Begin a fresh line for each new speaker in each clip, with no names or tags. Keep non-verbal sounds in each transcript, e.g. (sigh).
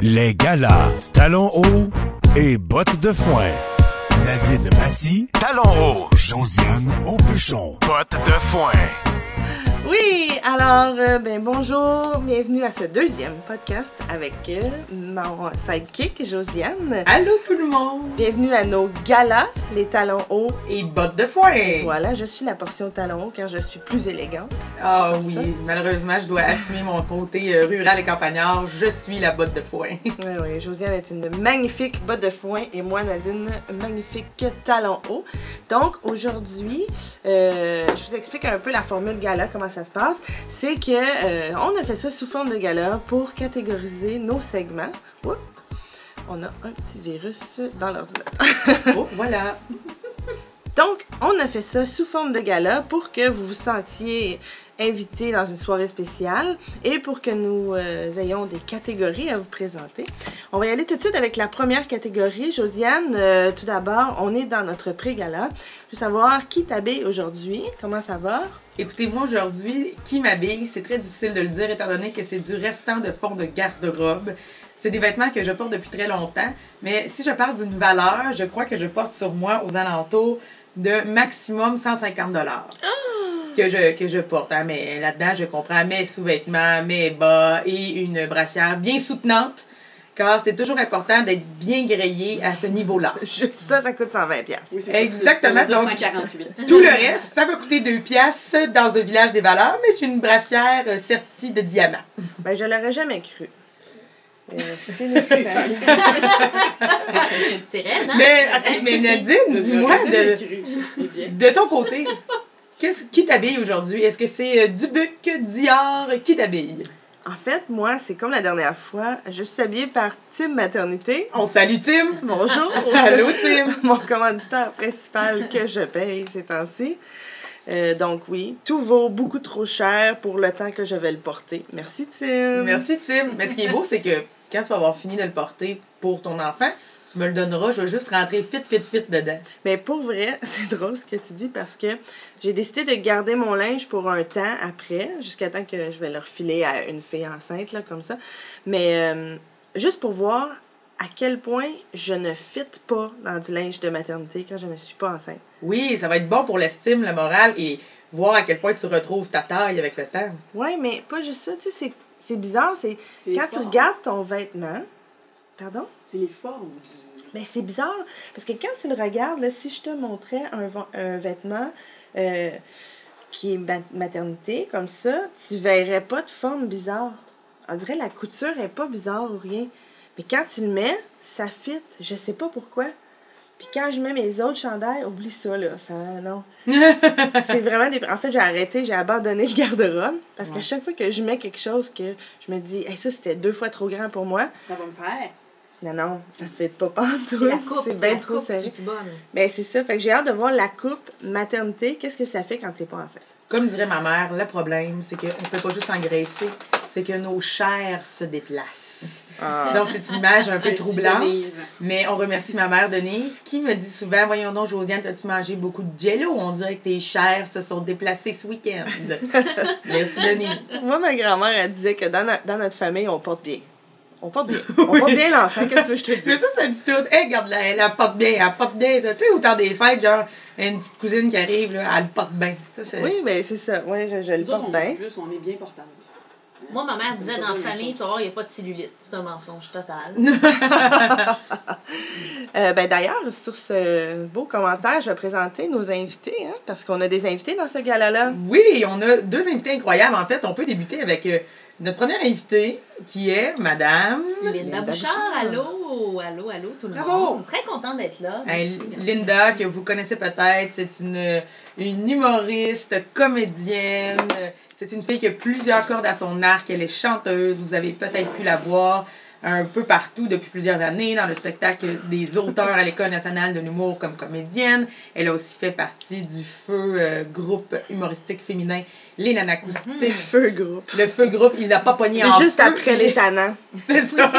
Les galas, talons hauts et bottes de foin. Nadine Massy, talons hauts. Josiane Aubuchon, bottes de foin.
Oui, alors, euh, ben bonjour, bienvenue à ce deuxième podcast avec euh, mon sidekick Josiane.
Allô tout le monde!
Bienvenue à nos galas, les talons hauts.
Et bottes de foin!
Voilà, je suis la portion talons hauts car je suis plus élégante.
Ah oui,
ça.
malheureusement, je dois assumer mon côté euh, rural et campagnard. Je suis la botte de foin. (laughs)
Oui, oui, Josiane est une magnifique botte de foin et moi, Nadine, magnifique talon haut. Donc, aujourd'hui, euh, je vous explique un peu la formule gala, comment ça se passe. C'est que euh, on a fait ça sous forme de gala pour catégoriser nos segments. Oups. On a un petit virus dans l'ordinateur. (laughs)
oh, voilà!
Donc, on a fait ça sous forme de gala pour que vous vous sentiez invité dans une soirée spéciale et pour que nous euh, ayons des catégories à vous présenter. On va y aller tout de suite avec la première catégorie. Josiane, euh, tout d'abord, on est dans notre pré-gala. Je veux savoir qui t'habille aujourd'hui. Comment ça va?
Écoutez, moi aujourd'hui, qui m'habille, c'est très difficile de le dire étant donné que c'est du restant de fond de garde-robe. C'est des vêtements que je porte depuis très longtemps, mais si je parle d'une valeur, je crois que je porte sur moi aux alentours de maximum 150 dollars. Que je, que je porte. hein. Mais là-dedans, je comprends mes sous-vêtements, mes bas et une brassière bien soutenante, car c'est toujours important d'être bien grillé à ce niveau-là. (laughs)
Ça, ça coûte 120 pièces.
Oui, c'est ça.
Exactement,
C'est
donc-
248. (laughs)
Tout le reste, ça m'a coûté 2 piastres dans un village des valeurs, mais j'ai une brassière euh, sertie de diamants.
Ben, je l'aurais jamais cru. Félicitations. (laughs)
C'est raide, hein?
Mais, attends, mais (laughs) Nadine, dis-moi, de, de ton côté, qu'est-ce, qui t'habille aujourd'hui? Est-ce que c'est euh, Dubuc, Dior, qui t'habille?
En fait, moi, c'est comme la dernière fois. Je suis habillée par Team Maternité.
On salue Tim!
Bonjour! (laughs)
Allô Tim!
Mon commanditaire principal que je paye ces temps-ci. Euh, donc oui, tout vaut beaucoup trop cher pour le temps que je vais le porter. Merci Tim.
Merci Tim! Mais ce qui est beau, c'est que quand tu vas avoir fini de le porter pour ton enfant, tu me le donneras, je vais juste rentrer fit, fit, fit dedans.
Mais pour vrai, (laughs) c'est drôle ce que tu dis parce que j'ai décidé de garder mon linge pour un temps après, jusqu'à temps que je vais le refiler à une fille enceinte, là, comme ça. Mais euh, juste pour voir à quel point je ne fit pas dans du linge de maternité quand je ne suis pas enceinte.
Oui, ça va être bon pour l'estime, le moral et voir à quel point tu retrouves ta taille avec le temps.
Ouais, mais pas juste ça, tu sais, c'est- c'est bizarre, c'est quand tu
formes.
regardes ton vêtement, pardon?
C'est les formes du.
Ben, c'est bizarre, parce que quand tu le regardes, là, si je te montrais un, vêtement euh, qui est ma- maternité, comme ça, tu verrais pas de forme bizarre. On dirait la couture est pas bizarre ou rien. Mais quand tu le mets, ça fit. Je sais pas pourquoi. Puis quand je mets mes autres chandails, oublie ça, là. Ça, non. (laughs) c'est vraiment des... En fait, j'ai arrêté, j'ai abandonné le garde-robe. Parce qu'à chaque fois que je mets quelque chose que je me dis, hey, ça, c'était deux fois trop grand pour moi.
Ça va me faire.
Non, non, ça fait pas pantoute.
C'est la coupe,
C'est
c'est
bien
la
trop
coupe qui est
serré.
plus bonne.
Ben, c'est ça. Fait que j'ai hâte de voir la coupe maternité. Qu'est-ce que ça fait quand t'es pas enceinte?
Comme dirait ma mère, le problème, c'est qu'on ne peut pas juste engraisser, c'est que nos chairs se déplacent.
Ah.
Donc, c'est une image un peu troublante. Mais on remercie ma mère Denise qui me dit souvent Voyons donc, Josiane, as-tu mangé beaucoup de jello? On dirait que tes chairs se sont déplacées ce week-end. (laughs) Merci Denise.
Moi, ma grand-mère, elle disait que dans, no- dans notre famille, on porte bien. On porte bien. (laughs) On porte bien l'enfant. Qu'est-ce que tu veux que je te
C'est
dise?
ça, ça dit tout. Hey, regarde, elle, elle porte bien, elle porte bien. ça. Tu sais, au temps des fêtes, genre, une petite cousine qui arrive, là, elle porte bien. Ça, c'est.
Oui, ben, c'est ça. Oui, je, je le porte bien.
est plus, on est bien portante.
Moi, ma mère disait dans la famille, tu vas voir, il n'y a pas de cellulite. C'est un mensonge total. (laughs)
Euh, ben, d'ailleurs, sur ce beau commentaire, je vais présenter nos invités, hein, parce qu'on a des invités dans ce gala-là.
Oui, on a deux invités incroyables. En fait, on peut débuter avec euh, notre première invitée qui est Madame.
Linda,
Linda
Bouchard,
Bouchard.
allô, allô, allô, tout le
Bravo.
monde. Très contente d'être là.
Hey,
Merci, merci.
Linda, que vous connaissez peut-être, c'est une, une humoriste, comédienne. C'est une fille qui a plusieurs cordes à son arc. Elle est chanteuse. Vous avez peut-être pu la voir un peu partout depuis plusieurs années dans le spectacle des auteurs à l'École nationale de l'humour comme comédienne. Elle a aussi fait partie du feu euh, groupe humoristique féminin Les Nanacoustiques.
Feu groupe.
Le feu groupe, il n'a pas pogné en
C'est juste
feu,
après les tannants. (laughs)
c'est ça.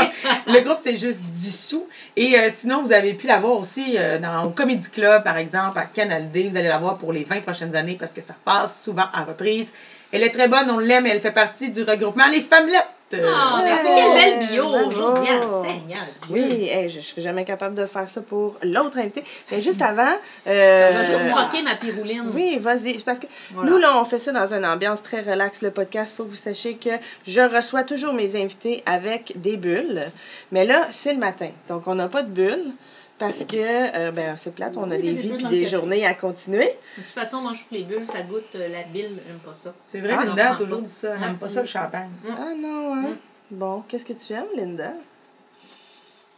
Le groupe s'est juste dissous. Et euh, sinon, vous avez pu la voir aussi euh, dans, au Comedy Club, par exemple, à Canal D. Vous allez la voir pour les 20 prochaines années parce que ça passe souvent en reprise. Elle est très bonne, on l'aime, elle fait partie du regroupement Les Femmelettes.
Ah, merci,
Ouais,
quelle belle bio,
bravo.
Josiane, Seigneur Dieu.
Oui, hey, je ne serais jamais capable de faire ça pour l'autre invité. Mais juste avant.
Je
euh,
vais juste croquer ma pirouline.
Oui, vas-y. Parce que
Voilà.
nous, là, on fait ça dans une ambiance très relax, le podcast. Il faut que vous sachiez que je reçois toujours mes invités avec des bulles. Mais là, c'est le matin. Donc, on n'a pas de bulles parce que euh, ben, c'est plate. On a
Oui,
des vies puis des journées à continuer.
De toute façon, moi, je trouve les bulles, ça goûte euh, la bile, j'aime pas ça.
C'est vrai,
Ah,
Linda a toujours dit ça. Elle n'aime pas ça, le champagne.
Ah non, hein?
Mm.
Bon, qu'est-ce que tu aimes, Linda?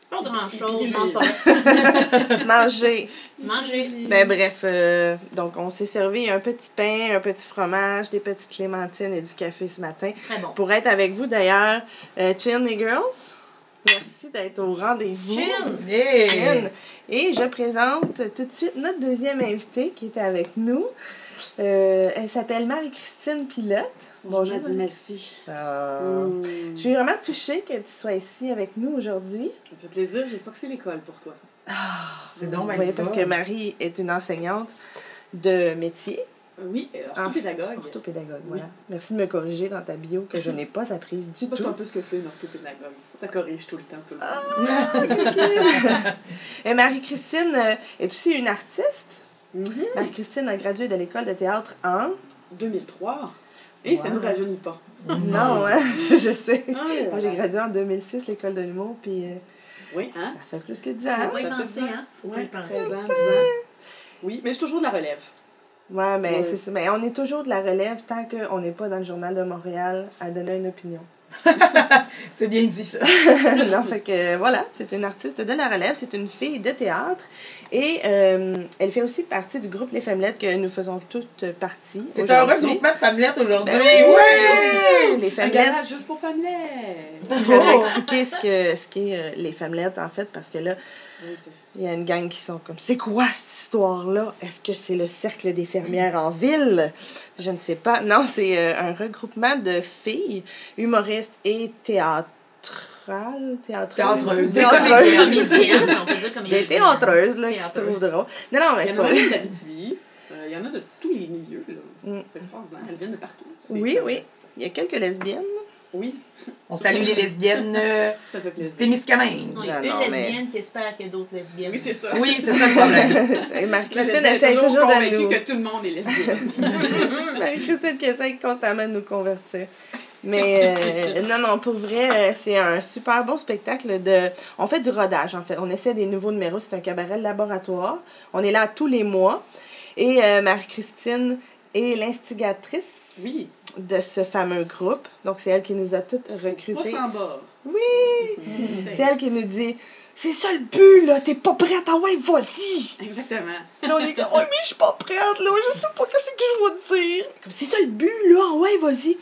Pas grand-chose, non, c'est. (laughs)
Manger.
Manger.
Ben bref, euh, donc on s'est servi un petit pain, un petit fromage, des petites clémentines et du café ce matin.
Très bon.
Pour être avec vous d'ailleurs, euh, Chin les girls, merci d'être au rendez-vous.
Chin!
Yeah!
Chin. Et je présente tout de suite notre deuxième invitée qui est avec nous. Euh, elle s'appelle Marie-Christine Pilote.
Bonjour, merci.
Euh,
Mmh.
Je suis vraiment touchée que tu sois ici avec nous aujourd'hui.
Ça me fait plaisir, j'ai pas que c'est l'école pour toi.
C'est donc
Oui, parce que Marie est une enseignante de métier,
Oui, euh,
Ah,
orthopédagogue.
orthopédagogue.
Oui.
Voilà. Merci de me corriger dans ta bio que je n'ai pas apprise du
Moi, je
tout.
suis un peu ce que fait une orthopédagogue. Ça corrige tout le temps, tout le temps.
Ah, (laughs) Et Marie-Christine euh, est aussi une artiste.
Mhm.
Marie-Christine a gradué de l'école de théâtre en...
2003. Et ça
Wow.
ne nous rajeunit pas.
Non, hein, (laughs) je sais.
Ah,
Moi, j'ai gradué en 2006, l'école de l'humour, puis euh,
Oui, hein?
ça fait plus que 10
Faut
ans.
pas y
Ça
penser,
ça.
hein? Faut pas y penser.
13 ans, 10 ans. Oui, mais je suis toujours de la relève.
Ouais, mais
Ouais.
c'est ça. Mais on est toujours de la relève tant qu'on n'est pas dans le journal de Montréal à donner une opinion. (laughs)
C'est bien dit, ça. (laughs)
non, fait que voilà, c'est une artiste de la relève, c'est une fille de théâtre et euh, elle fait aussi partie du groupe Les Femmelettes que nous faisons toutes partie.
C'est un regroupement de femmelette aujourd'hui.
Ben oui!
Ouais!
Les
Un
Femmelettes.
juste pour femmelette.
Je vais expliquer ce que ce qu'est euh, les Femmelettes en fait parce que là,
Oui, c'est-
il y a une gang qui sont comme c'est quoi cette histoire-là? Est-ce que c'est le cercle des fermières en ville? Je ne sais pas. Non, c'est euh, un regroupement de filles humoristes et théâtrales, théâtreuses,
Théâtreuses.
Théâtreuses.
Comédienne, on peut dire comédienne.
Des théâtreuses, là, qui se trouvent drôles. Non, non, mais
Il y
c'est
en a
pas...
Euh, Il y en a de tous les milieux. là.
Mm.
C'est extraordinaire. Elles viennent de partout.
Oui, oui. Il y a quelques lesbiennes.
Oui,
On salue les lesbiennes euh, du. Témiscamingue.
Non, il y a
Non,
une
non, mais-
lesbienne qui espère qu'il y a d'autres lesbiennes.
Oui, c'est ça.
Oui, c'est ça le problème. (laughs)
Marie-Christine
Christine
essaie toujours de
convaincue
nous...
que tout le monde est lesbienne. (laughs)
Marie-Christine qui essaie constamment de nous convertir. Mais euh, non, non, pour vrai, euh, c'est un super bon spectacle de... On fait du rodage, en fait. On essaie des nouveaux numéros. C'est un cabaret de laboratoire. On est là tous les mois. Et euh, Marie-Christine est l'instigatrice
Oui,
de ce fameux groupe. Donc, c'est elle qui nous a toutes recrutées. Oui!
Mhm.
C'est elle qui nous dit C'est ça le but, là, t'es pas prête, ah ouais, vas-y!
Exactement.
Là, on est comme, ouais, mais je suis pas prête, là, je sais pas qu'est-ce que je vais dire. Comme, c'est ça le but, là, ah ouais, vas-y.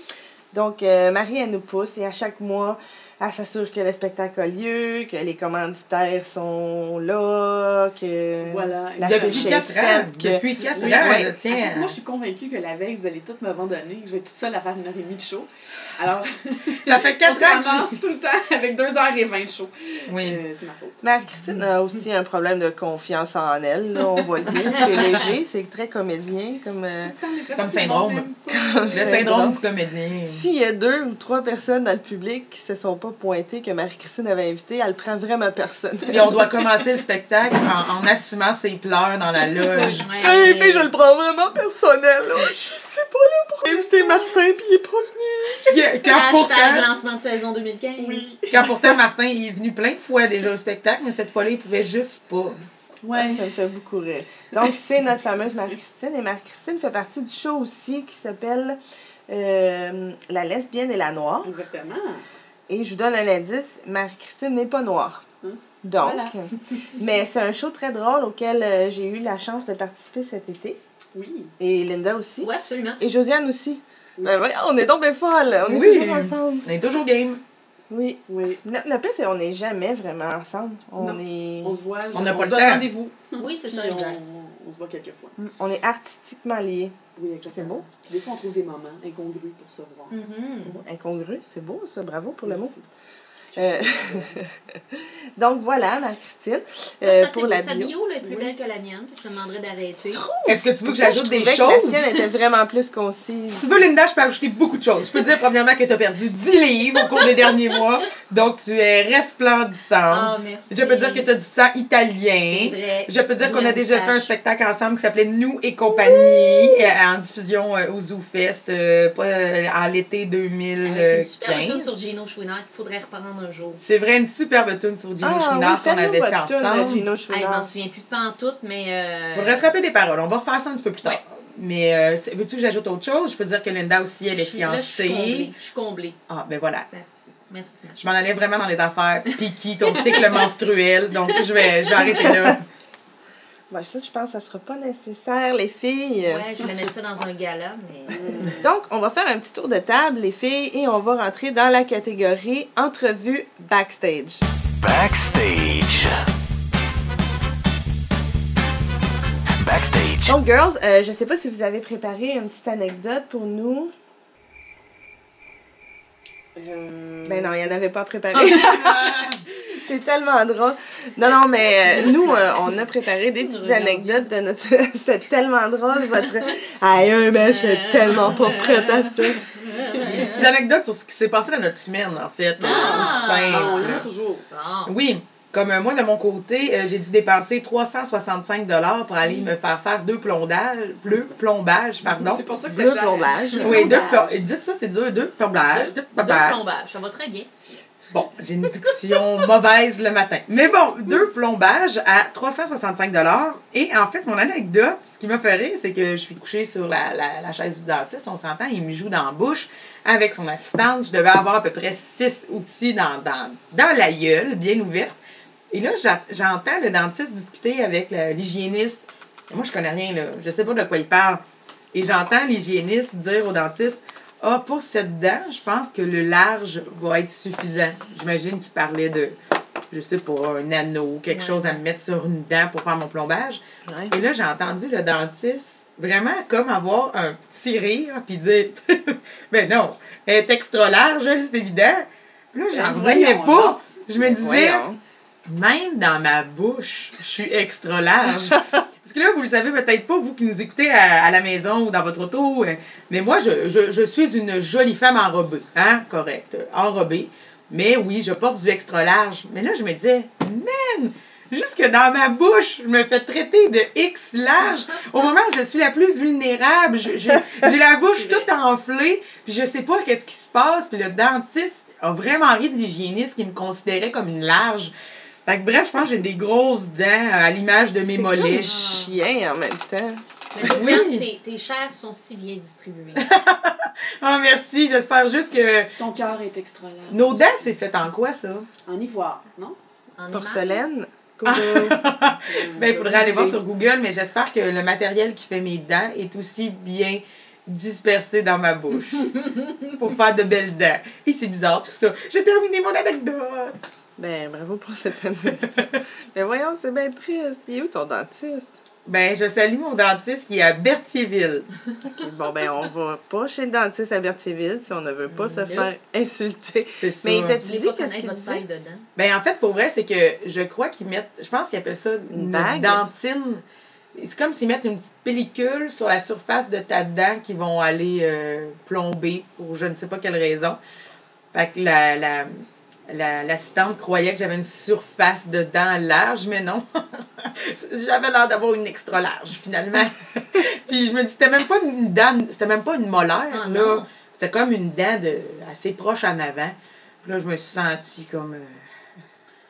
Donc, euh, Marie, elle nous pousse et à chaque mois, elle s'assure que le spectacle a lieu, que les commanditaires sont là, que
Voilà.
la
Depuis
fiche est
4 ans.
faite. que-
Depuis 4
Oui,
ans,
ouais.
je tiens.
mois, je suis convaincue que la veille, vous allez toutes m'abandonner, que je vais être toute seule à faire une heure et demie de show. Alors, (laughs)
Ça (laughs) fait
on
4
se
ans que
ramasse tout le temps avec deux heures et vingt de show.
Oui.
Euh, c'est ma faute.
Marie-Christine a aussi un problème de confiance en elle, là, on va le dire. (laughs) C'est léger, c'est très comédien, comme... euh,
Comme syndrome. Le syndrome du comédien.
S'il y a deux ou trois personnes dans le public qui se sont pas pointées que Marie-Christine avait invité, elle prend vraiment personne.
Puis on doit commencer le spectacle en, en assumant ses pleurs dans la loge.
Ouais,
Hey, je le prends vraiment personnel, là. Je sais pas là pour inviter Martin, puis il est pas venu. (laughs)
quand pourtant,
lancement de saison 2015.
quand pourtant Martin il est venu plein de fois déjà au spectacle, mais cette fois-là, il pouvait juste pas.
Ouais. Ça me fait beaucoup rire. Donc, c'est notre fameuse Marie-Christine. Et Marie-Christine fait partie du show aussi qui s'appelle euh, La lesbienne et la noire.
Exactement.
Et je vous donne un indice Marie-Christine n'est pas noire.
Hum.
Donc,
Voilà. (laughs)
mais c'est un show très drôle auquel euh, j'ai eu la chance de participer cet été.
Oui.
Et Linda aussi.
Ouais, absolument.
Et Josiane aussi.
Oui.
Ben voyons, on est donc bien folles. On est toujours ensemble.
On est toujours game.
Oui.
Oui.
Le, le pire, c'est qu'on n'est jamais vraiment ensemble. On
Non.
est,
On se voit.
On n'a pas le temps.
rendez-vous.
Oui, c'est ça, exact.
on, on se voit quelques fois.
on est artistiquement liés.
Oui, exactement.
C'est beau.
Des fois, on trouve des moments incongrus pour se voir.
Mhm.
Incongru, c'est beau ça. Bravo pour le mot. Euh, (laughs) Donc voilà, Marie-Christine,
Euh, pour
la
sa
bio.
bio là, est plus
Oui.
belle que la mienne. Je te demanderais d'arrêter.
Est-ce que tu veux que j'ajoute des choses?
Que la sienne était vraiment plus concise?
Si tu veux, Linda, je peux ajouter beaucoup de choses. Je peux te dire, premièrement, que tu as perdu 10 livres au cours des derniers mois. Donc, tu es resplendissante.
Ah, merci.
Je peux dire que tu as du sang
C'est
italien.
vrai.
Je peux dire qu'on a déjà fait un spectacle ensemble qui s'appelait Nous et compagnie euh, en diffusion euh, au Zoo Fest euh, pas, à l'été
Avec une super
2015.
sur Gino Chouinard qu'il faudrait reprendre un jour.
C'est vrai, une superbe tune sur Gino
Ah oui,
Chouinard qu'on
faites-nous
avait fait ensemble.
Gino
Ah, je m'en souviens plus de pantoute, mais. Euh...
Faudrait se rappeler des paroles. On va refaire ça un petit peu plus tard.
Ouais.
Mais euh, veux-tu que j'ajoute autre chose? Je peux dire que Linda aussi, elle est
je suis- là, je suis
fiancée.
comblée. Je suis comblée.
Ah, ben voilà.
Merci. Merci,
Je m'en allais vraiment dans les affaires. Piqui, ton cycle (laughs) menstruel. Donc, je vais, je vais arrêter là.
Bon, ça, je pense que ça sera pas nécessaire, les filles.
Ouais, je vais mettre ça dans un gala, mais. (laughs)
Donc, on va faire un petit tour de table, les filles, et on va rentrer dans la catégorie entrevue backstage.
Backstage. Backstage.
Donc, girls, euh, je sais pas si vous avez préparé une petite anecdote pour nous.
Euh,
Ben non, il n'y en avait pas préparé. (laughs) (laughs) C'est tellement drôle. Non, non, mais euh, nous, euh, on a préparé des petites anecdotes de notre. (laughs) C'est tellement drôle, votre. (laughs) Aïe, mais je suis tellement pas prête à ça.
Des anecdotes sur ce qui s'est passé dans notre semaine, en fait.
Ah!
Simple.
Ah, on l'aime toujours.
Bon.
Oui, comme euh, moi, de mon côté, euh, j'ai dû dépenser 365 pour aller me faire faire deux plombages, deux plombages, pardon.
C'est pour ça que
Bleu
c'était cher.
plombage.
Oui, deux
Plombage.
plombages. Dites ça, c'est dur, deux plombages, deux
Deux
plombages.
plombages, ça va très bien.
Bon, j'ai une diction (laughs) mauvaise le matin. Mais bon, deux plombages à 365 Et en fait, mon anecdote, ce qui m'a fait c'est que je suis couchée sur la, chaise du dentiste, on s'entend, il me joue dans la bouche avec son assistante. Je devais avoir à peu près six outils dans, dans, dans la gueule, bien ouverte. Et là, j'entends le dentiste discuter avec l'hygiéniste. Moi, je connais rien, là. Je sais pas de quoi il parle. Et j'entends l'hygiéniste dire au dentiste Ah, pour cette dent, je pense que le large va être suffisant. J'imagine qu'il parlait de, je sais pas, un anneau, quelque
Ouais.
chose à me mettre sur une dent pour faire mon plombage.
Ouais.
Et là, j'ai entendu le dentiste vraiment comme avoir un petit rire, puis dire (laughs) Ben non, elle est extra large, elle, c'est évident. Là, j'en revenais pas. Je me disais,
Voyons.
même dans ma bouche, je suis extra large. (laughs) Parce que là, vous le savez peut-être pas, vous qui nous écoutez à, la maison ou dans votre auto, euh, mais moi, je, suis une jolie femme enrobée. Hein? Correct. Enrobée. Mais oui, je porte du extra large. Mais là, je me disais, man, jusque dans ma bouche, je me fais traiter de X large. Au moment où je suis la plus vulnérable, j'ai la bouche toute enflée, puis je sais pas qu'est-ce qui se passe. Puis le dentiste a vraiment ri de l'hygiéniste qui me considérait comme une large. Fait que bref, je pense que j'ai des grosses dents à l'image de mes
C'est
mollets.
comme chien en même temps.
Mais
Oui.
tes, tes chairs sont si bien distribuées. (laughs)
Ah, merci. J'espère juste que
Ton cœur est extra large.
nos dents, c'est fait en quoi, ça?
En ivoire, non?
En.
Porcelaine.
Ah.
Coucou. (laughs)
Ben, il faudrait aller voir sur Google, mais j'espère que le matériel qui fait mes dents est aussi bien dispersé dans ma bouche (laughs) pour faire de belles dents. Et c'est bizarre tout ça. J'ai terminé mon anecdote.
Ben, bravo pour cette anecdote. Mais voyons, c'est bien triste. Il est où ton dentiste?
Ben, je salue mon dentiste qui est à Berthierville.
Ok, Bon, ben, on va pas chez le dentiste à Berthierville si on ne veut pas se faire insulter.
C'est ça.
Mais il t'a-
Vous
Tu
voulez
dis
pas
qu'est-ce qu'il
dedans?
Ben, en fait, pour vrai, c'est que je crois qu'ils mettent, je pense qu'ils appellent ça
Une
une,
bague?
dentine. C'est comme s'ils mettent une petite pellicule sur la surface de ta dent qui vont aller euh, plomber pour je ne sais pas quelle raison. Fait que la, la, la- l'assistante croyait que j'avais une surface de dent large, mais non. (laughs) j'avais l'air d'avoir une extra large, finalement. (laughs) Puis je me dis, c'était même pas une dent, c'était même pas une molaire,
Ah,
là. C'était comme une dent de, assez proche en avant. Puis là, je me suis sentie comme euh,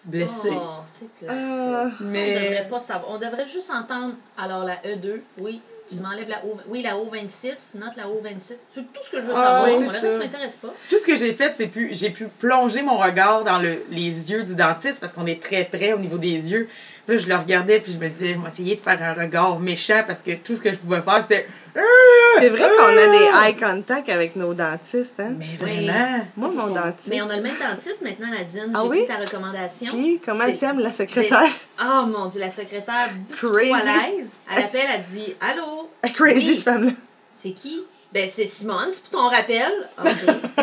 blessée.
Oh, c'est plat,
Ah,
mais-
On devrait pas savoir. On devrait juste entendre, alors la E2, oui, tu m'enlèves la O, oui, la O26, note la O26. C'est tout ce que je veux
Ah,
savoir.
c'est
reste
ça.
m'intéresse pas.
Tout ce que j'ai fait, c'est pu, j'ai pu plonger mon regard dans le- les yeux du dentiste parce qu'on est très près au niveau des yeux. Puis là, je le regardais puis je me disais, je vais essayer de faire un regard méchant parce que tout ce que je pouvais faire, c'était.
C'est vrai qu'on a des eye contact avec nos dentistes, hein?
Mais
Oui.
vraiment.
Moi, mon dentiste.
Mais on a le même dentiste maintenant, Nadine.
Ah
J'ai
oui?
ta recommandation.
Puis, comment elle t'aime, la secrétaire?
Oh mon Dieu, la secrétaire,
Crazy.
à appelle, elle dit Allô, (laughs)
Elle crazy,
Oui.
cette femme-là.
c'est qui? Ben, c'est Simone, c'est pour ton rappel. Ok,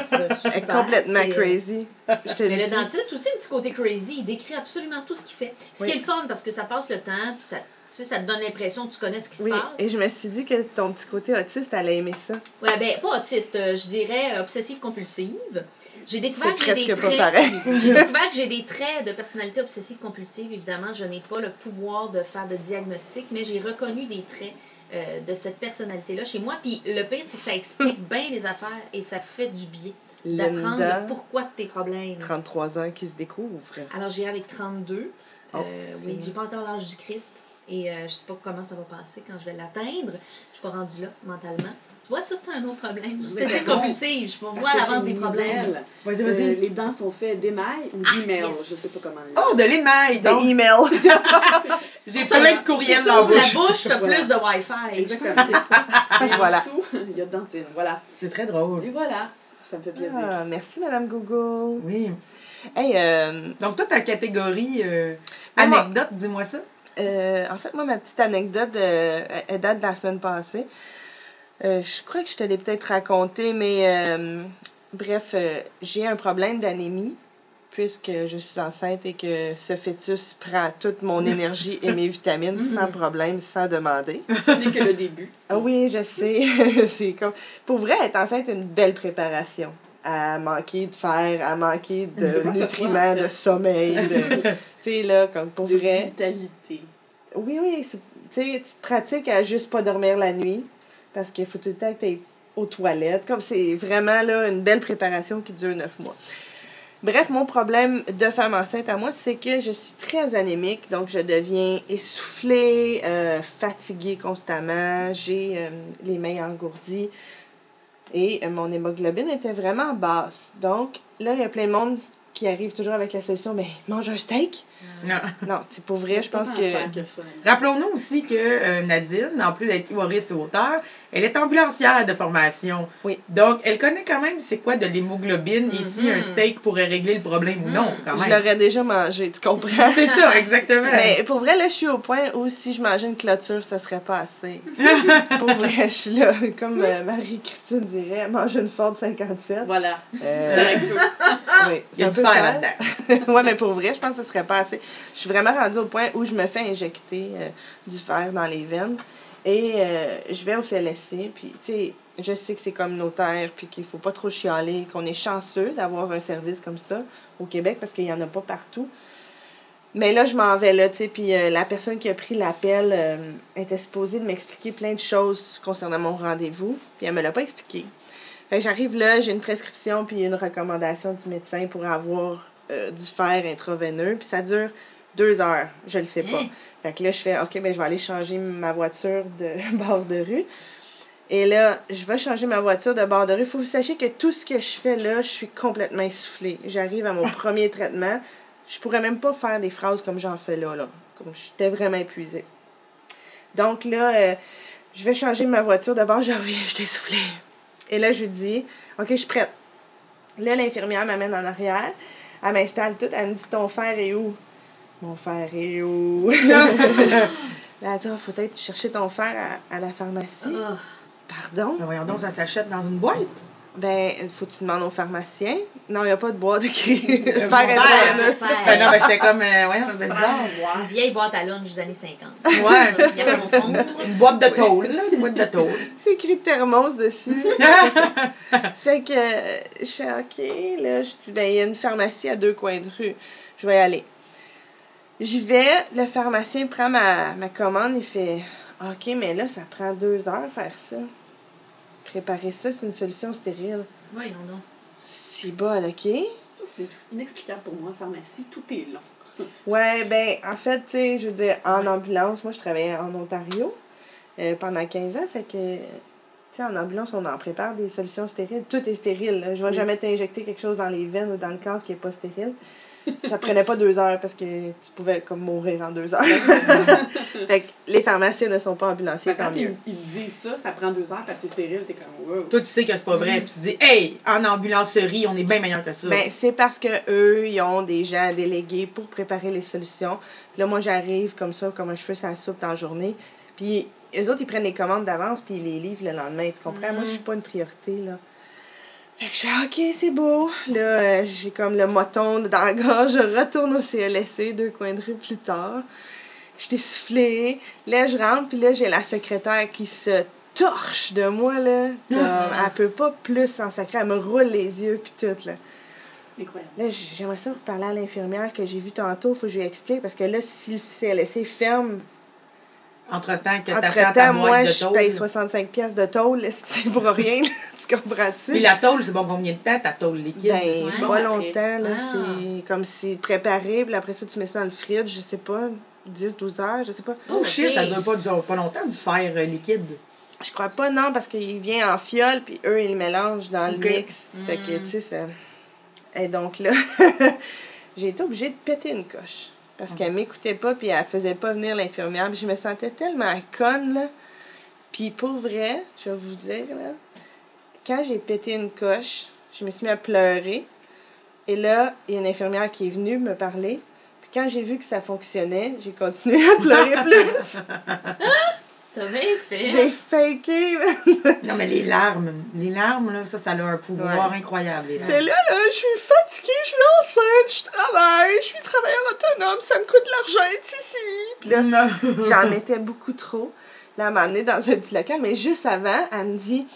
ça, (laughs)
Elle est complètement
c'est-
crazy. Je te
Mais
le
dentiste aussi, un petit côté crazy, il décrit absolument tout ce qu'il fait. Ce
Oui.
qui est le fun parce que ça passe le temps, puis ça, tu sais, ça te donne l'impression que tu connais ce qui
Oui,
se passe.
et je me suis dit que ton petit côté autiste, elle a aimé ça.
Ouais, ben, pas autiste, euh, je dirais obsessive-compulsive. J'ai découvert que j'ai des traits. (laughs) j'ai découvert que j'ai des traits de personnalité obsessive-compulsive. Évidemment, je n'ai pas le pouvoir de faire de diagnostic, mais j'ai reconnu des traits euh, de cette personnalité-là chez moi. Puis le pire, c'est que ça explique (laughs) bien les affaires et ça fait du bien d'apprendre pourquoi de tes problèmes.
33 ans, qui se découvre.
Alors, j'irai avec 32.
Oh,
Euh, oui, j'ai pas encore l'âge du Christ. Et euh, je sais pas comment ça va passer quand je vais l'atteindre. Je suis pas rendue là mentalement. Tu vois, ça, c'est un autre problème. C'est
bon,
compulsif. Je
que
l'avance des problèmes.
Nivelle,
Vas-y,
euh,
vas-y.
les dents sont faites d'émail ou
Ah,
d'email,
yes.
je sais pas comment.
Oh, de l'émail,
Des
donc.
emails. (laughs) (laughs)
J'ai plein de courriels dans la bouche.
la bouche, t'as
Voilà.
plus de Wi-Fi.
Exactement, c'est ça. (laughs) Et
Voilà.
dessous, il y a dentine. Voilà.
C'est très drôle.
Et voilà. Ça me fait plaisir.
Ah, merci, Madame Google.
Oui.
Hey, euh,
Donc, toi, ta catégorie euh,
moi-
anecdote, dis-moi ça.
euh, en fait, moi, ma petite anecdote, euh, elle date de la semaine passée. Euh, je crois que je te l'ai peut-être raconté, mais euh, bref, euh, j'ai un problème d'anémie puisque je suis enceinte et que ce fœtus prend toute mon (laughs) énergie et mes vitamines sans problème, sans demander. (laughs)
Ce n'est que le début.
Ah oui, je sais. (laughs) c'est comme. Pour vrai, être enceinte, une belle préparation. À manquer de fer, à manquer de nutriments, de sommeil, de. tu sais, là, comme pour
De
vrai.
vitalité.
Oui, oui. c'est- Tu sais, tu te pratiques à juste pas dormir la nuit parce qu'il faut tout le temps que tu ailles aux toilettes. Comme c'est vraiment là une belle préparation qui dure neuf mois. Bref, mon problème de femme enceinte à moi, c'est que je suis très anémique, donc je deviens essoufflée, euh, fatiguée constamment, j'ai euh, les mains engourdies et euh, mon hémoglobine était vraiment basse. Donc là, il y a plein de monde qui arrive toujours avec la solution, mais mange un steak.
Non.
Non, c'est pour vrai, je pense que...
Rappelons-nous aussi que euh, Nadine, en plus d'être humoriste et auteur, elle est ambulancière de formation.
Oui.
Donc, elle connaît quand même c'est quoi de l'hémoglobine et si
Mhm.
un steak pourrait régler le problème ou non,
Mhm.
quand
Je
même.
l'aurais déjà mangé, tu comprends?
C'est ça, exactement.
Mais pour vrai, là, je suis au point où si je mangeais une clôture, ça serait pas assez. (laughs) pour vrai, je suis là, comme euh, Marie-Christine dirait, manger une Ford 57.
Voilà.
Euh,
Direct tout.
oui,
Il y a
c'est un peu
fer
cher. (laughs) ouais, mais pour vrai, je pense que ce serait pas assez. Je suis vraiment rendue au point où je me fais injecter euh, du fer dans les veines. Et euh, je vais au CLSC, puis je sais que c'est communautaire, puis qu'il faut pas trop chialer, qu'on est chanceux d'avoir un service comme ça au Québec parce qu'il y en a pas partout. Mais là, je m'en vais là, tu euh, la personne qui a pris l'appel euh, était supposée de m'expliquer plein de choses concernant mon rendez-vous, puis elle me l'a pas expliqué. J'arrive là, j'ai une prescription puis une recommandation du médecin pour avoir du fer intraveineux, puis ça dure deux heures, je le sais pas. Fait que là, je fais, OK, ben, je vais aller changer ma voiture de (laughs) bord de rue. Et là, je vais changer ma voiture de bord de rue. Il faut que vous sachiez que tout ce que je fais là, je suis complètement essoufflée. J'arrive à mon (laughs) premier traitement. Je pourrais même pas faire des phrases comme j'en fais là, là. Comme j'étais vraiment épuisée. Donc là, euh, je vais changer ma voiture. D'abord, (laughs) je reviens, je suis essoufflée. Et là, je lui dis, OK, je suis prête. Là, l'infirmière m'amène en arrière. Elle m'installe tout. Elle me dit, ton fer est où? Mon fer est où? (laughs) Là, elle dit, Ah, faut peut-être chercher ton fer à, à la pharmacie.
Ah,
Pardon?
Mais voyons donc, ça s'achète dans une boîte.
Ben, faut que tu demandes au pharmacien. Non, il n'y a pas de boîte écrit. (laughs)
Faire.
Ben non, ben j'étais comme, euh, voyons, c'était bizarre.
Une vieille boîte à lunch des années 50.
Ouais, (laughs) une boîte de tôle, là, une boîte de tôle.
C'est écrit thermos dessus. fait que euh, je fais OK. Là, je dis, ben, il y a une pharmacie à deux coins de rue. Je vais y aller. J'y vais. Le pharmacien prend ma, ma commande. Il fait OK, mais là, ça prend deux heures faire ça. Préparer ça, c'est une solution stérile.
Voyons donc.
C'est bol, OK?
Ça, c'est inex- inexplicable pour moi. En pharmacie, tout est long. (laughs)
Ouais, ben, en fait, tu sais, je veux dire, en ambulance, moi, je travaillais en Ontario euh, pendant 15 ans, fait que, tu sais, en ambulance, on en prépare des solutions stériles. Tout est stérile. là. Je vais
Oui.
jamais t'injecter quelque chose dans les veines ou dans le corps qui est pas stérile. Ça prenait pas deux heures parce que tu pouvais comme mourir en deux heures. (laughs) fait que les pharmaciens ne sont pas ambulanciers, tant
quand
mieux.
ils, ils disent ça, ça prend deux heures parce que c'est stérile, t'es comme wow.
Toi, tu sais que c'est pas vrai. Puis tu dis, hey, en ambulancerie, on est bien meilleur que ça.
Ben, c'est parce que eux, ils ont des gens délégués pour préparer les solutions. Puis là, moi, j'arrive comme ça, comme un cheveu sur la soupe dans la journée. Puis eux autres, ils prennent les commandes d'avance, puis ils les livrent le lendemain. Tu comprends? Moi, je suis pas une priorité, là. Fait que je fais, OK, c'est beau. Là, euh, j'ai comme le moton dans la gorge. Je retourne au CLSC deux coins de rue plus tard. Je t'ai soufflé. Là, je rentre, puis là, j'ai la secrétaire qui se torche de moi, là. (gasps) Comme, elle peut pas plus s'en sacrer. Elle me roule les yeux, puis tout, là. Là, j'aimerais ça parler à l'infirmière que j'ai vue tantôt. Faut que je lui explique, parce que là, si le CLSC ferme,
Entre-temps que t'attends ta
entre-temps, moi,
de
je
tôle.
paye 65 pièces de tôle, esti, pour (laughs) rien, tu comprends-tu?
Puis la tôle, c'est bon combien de temps, ta tôle liquide?
Ben,
Ouais.
pas
Bon,
longtemps, là.
Ah.
C'est comme si préparé, puis après ça, tu mets ça dans le fridge, je sais pas, 10, 12 heures, je sais pas.
Oh shit, ça dure pas, dure pas longtemps du fer euh, liquide.
Je crois pas, non, parce qu'il vient en fiole, puis eux, ils le mélangent dans le mix. Fait que,
Mm.
tu sais, ça. Et donc là, (laughs) j'ai été obligée de péter une coche. Parce qu'elle m'écoutait pas, puis elle faisait pas venir l'infirmière. Je me sentais tellement conne, là. Puis pour vrai, je vais vous dire, là, quand j'ai pété une coche, je me suis mis à pleurer. Et là, il y a une infirmière qui est venue me parler. Puis quand j'ai vu que ça fonctionnait, j'ai continué à pleurer (laughs) plus. (laughs)
T'as bien fait.
j'ai faké,
Non, mais les larmes, les larmes, là, ça, ça a un pouvoir
Ouais.
incroyable, les larmes.
là, là, je suis fatiguée, je suis enceinte, je travaille, je suis travailleur autonome, ça me coûte de l'argent être ici. Puis là, j'en mettais beaucoup trop. Là, elle m'a amenée dans un petit local, mais juste avant, elle me dit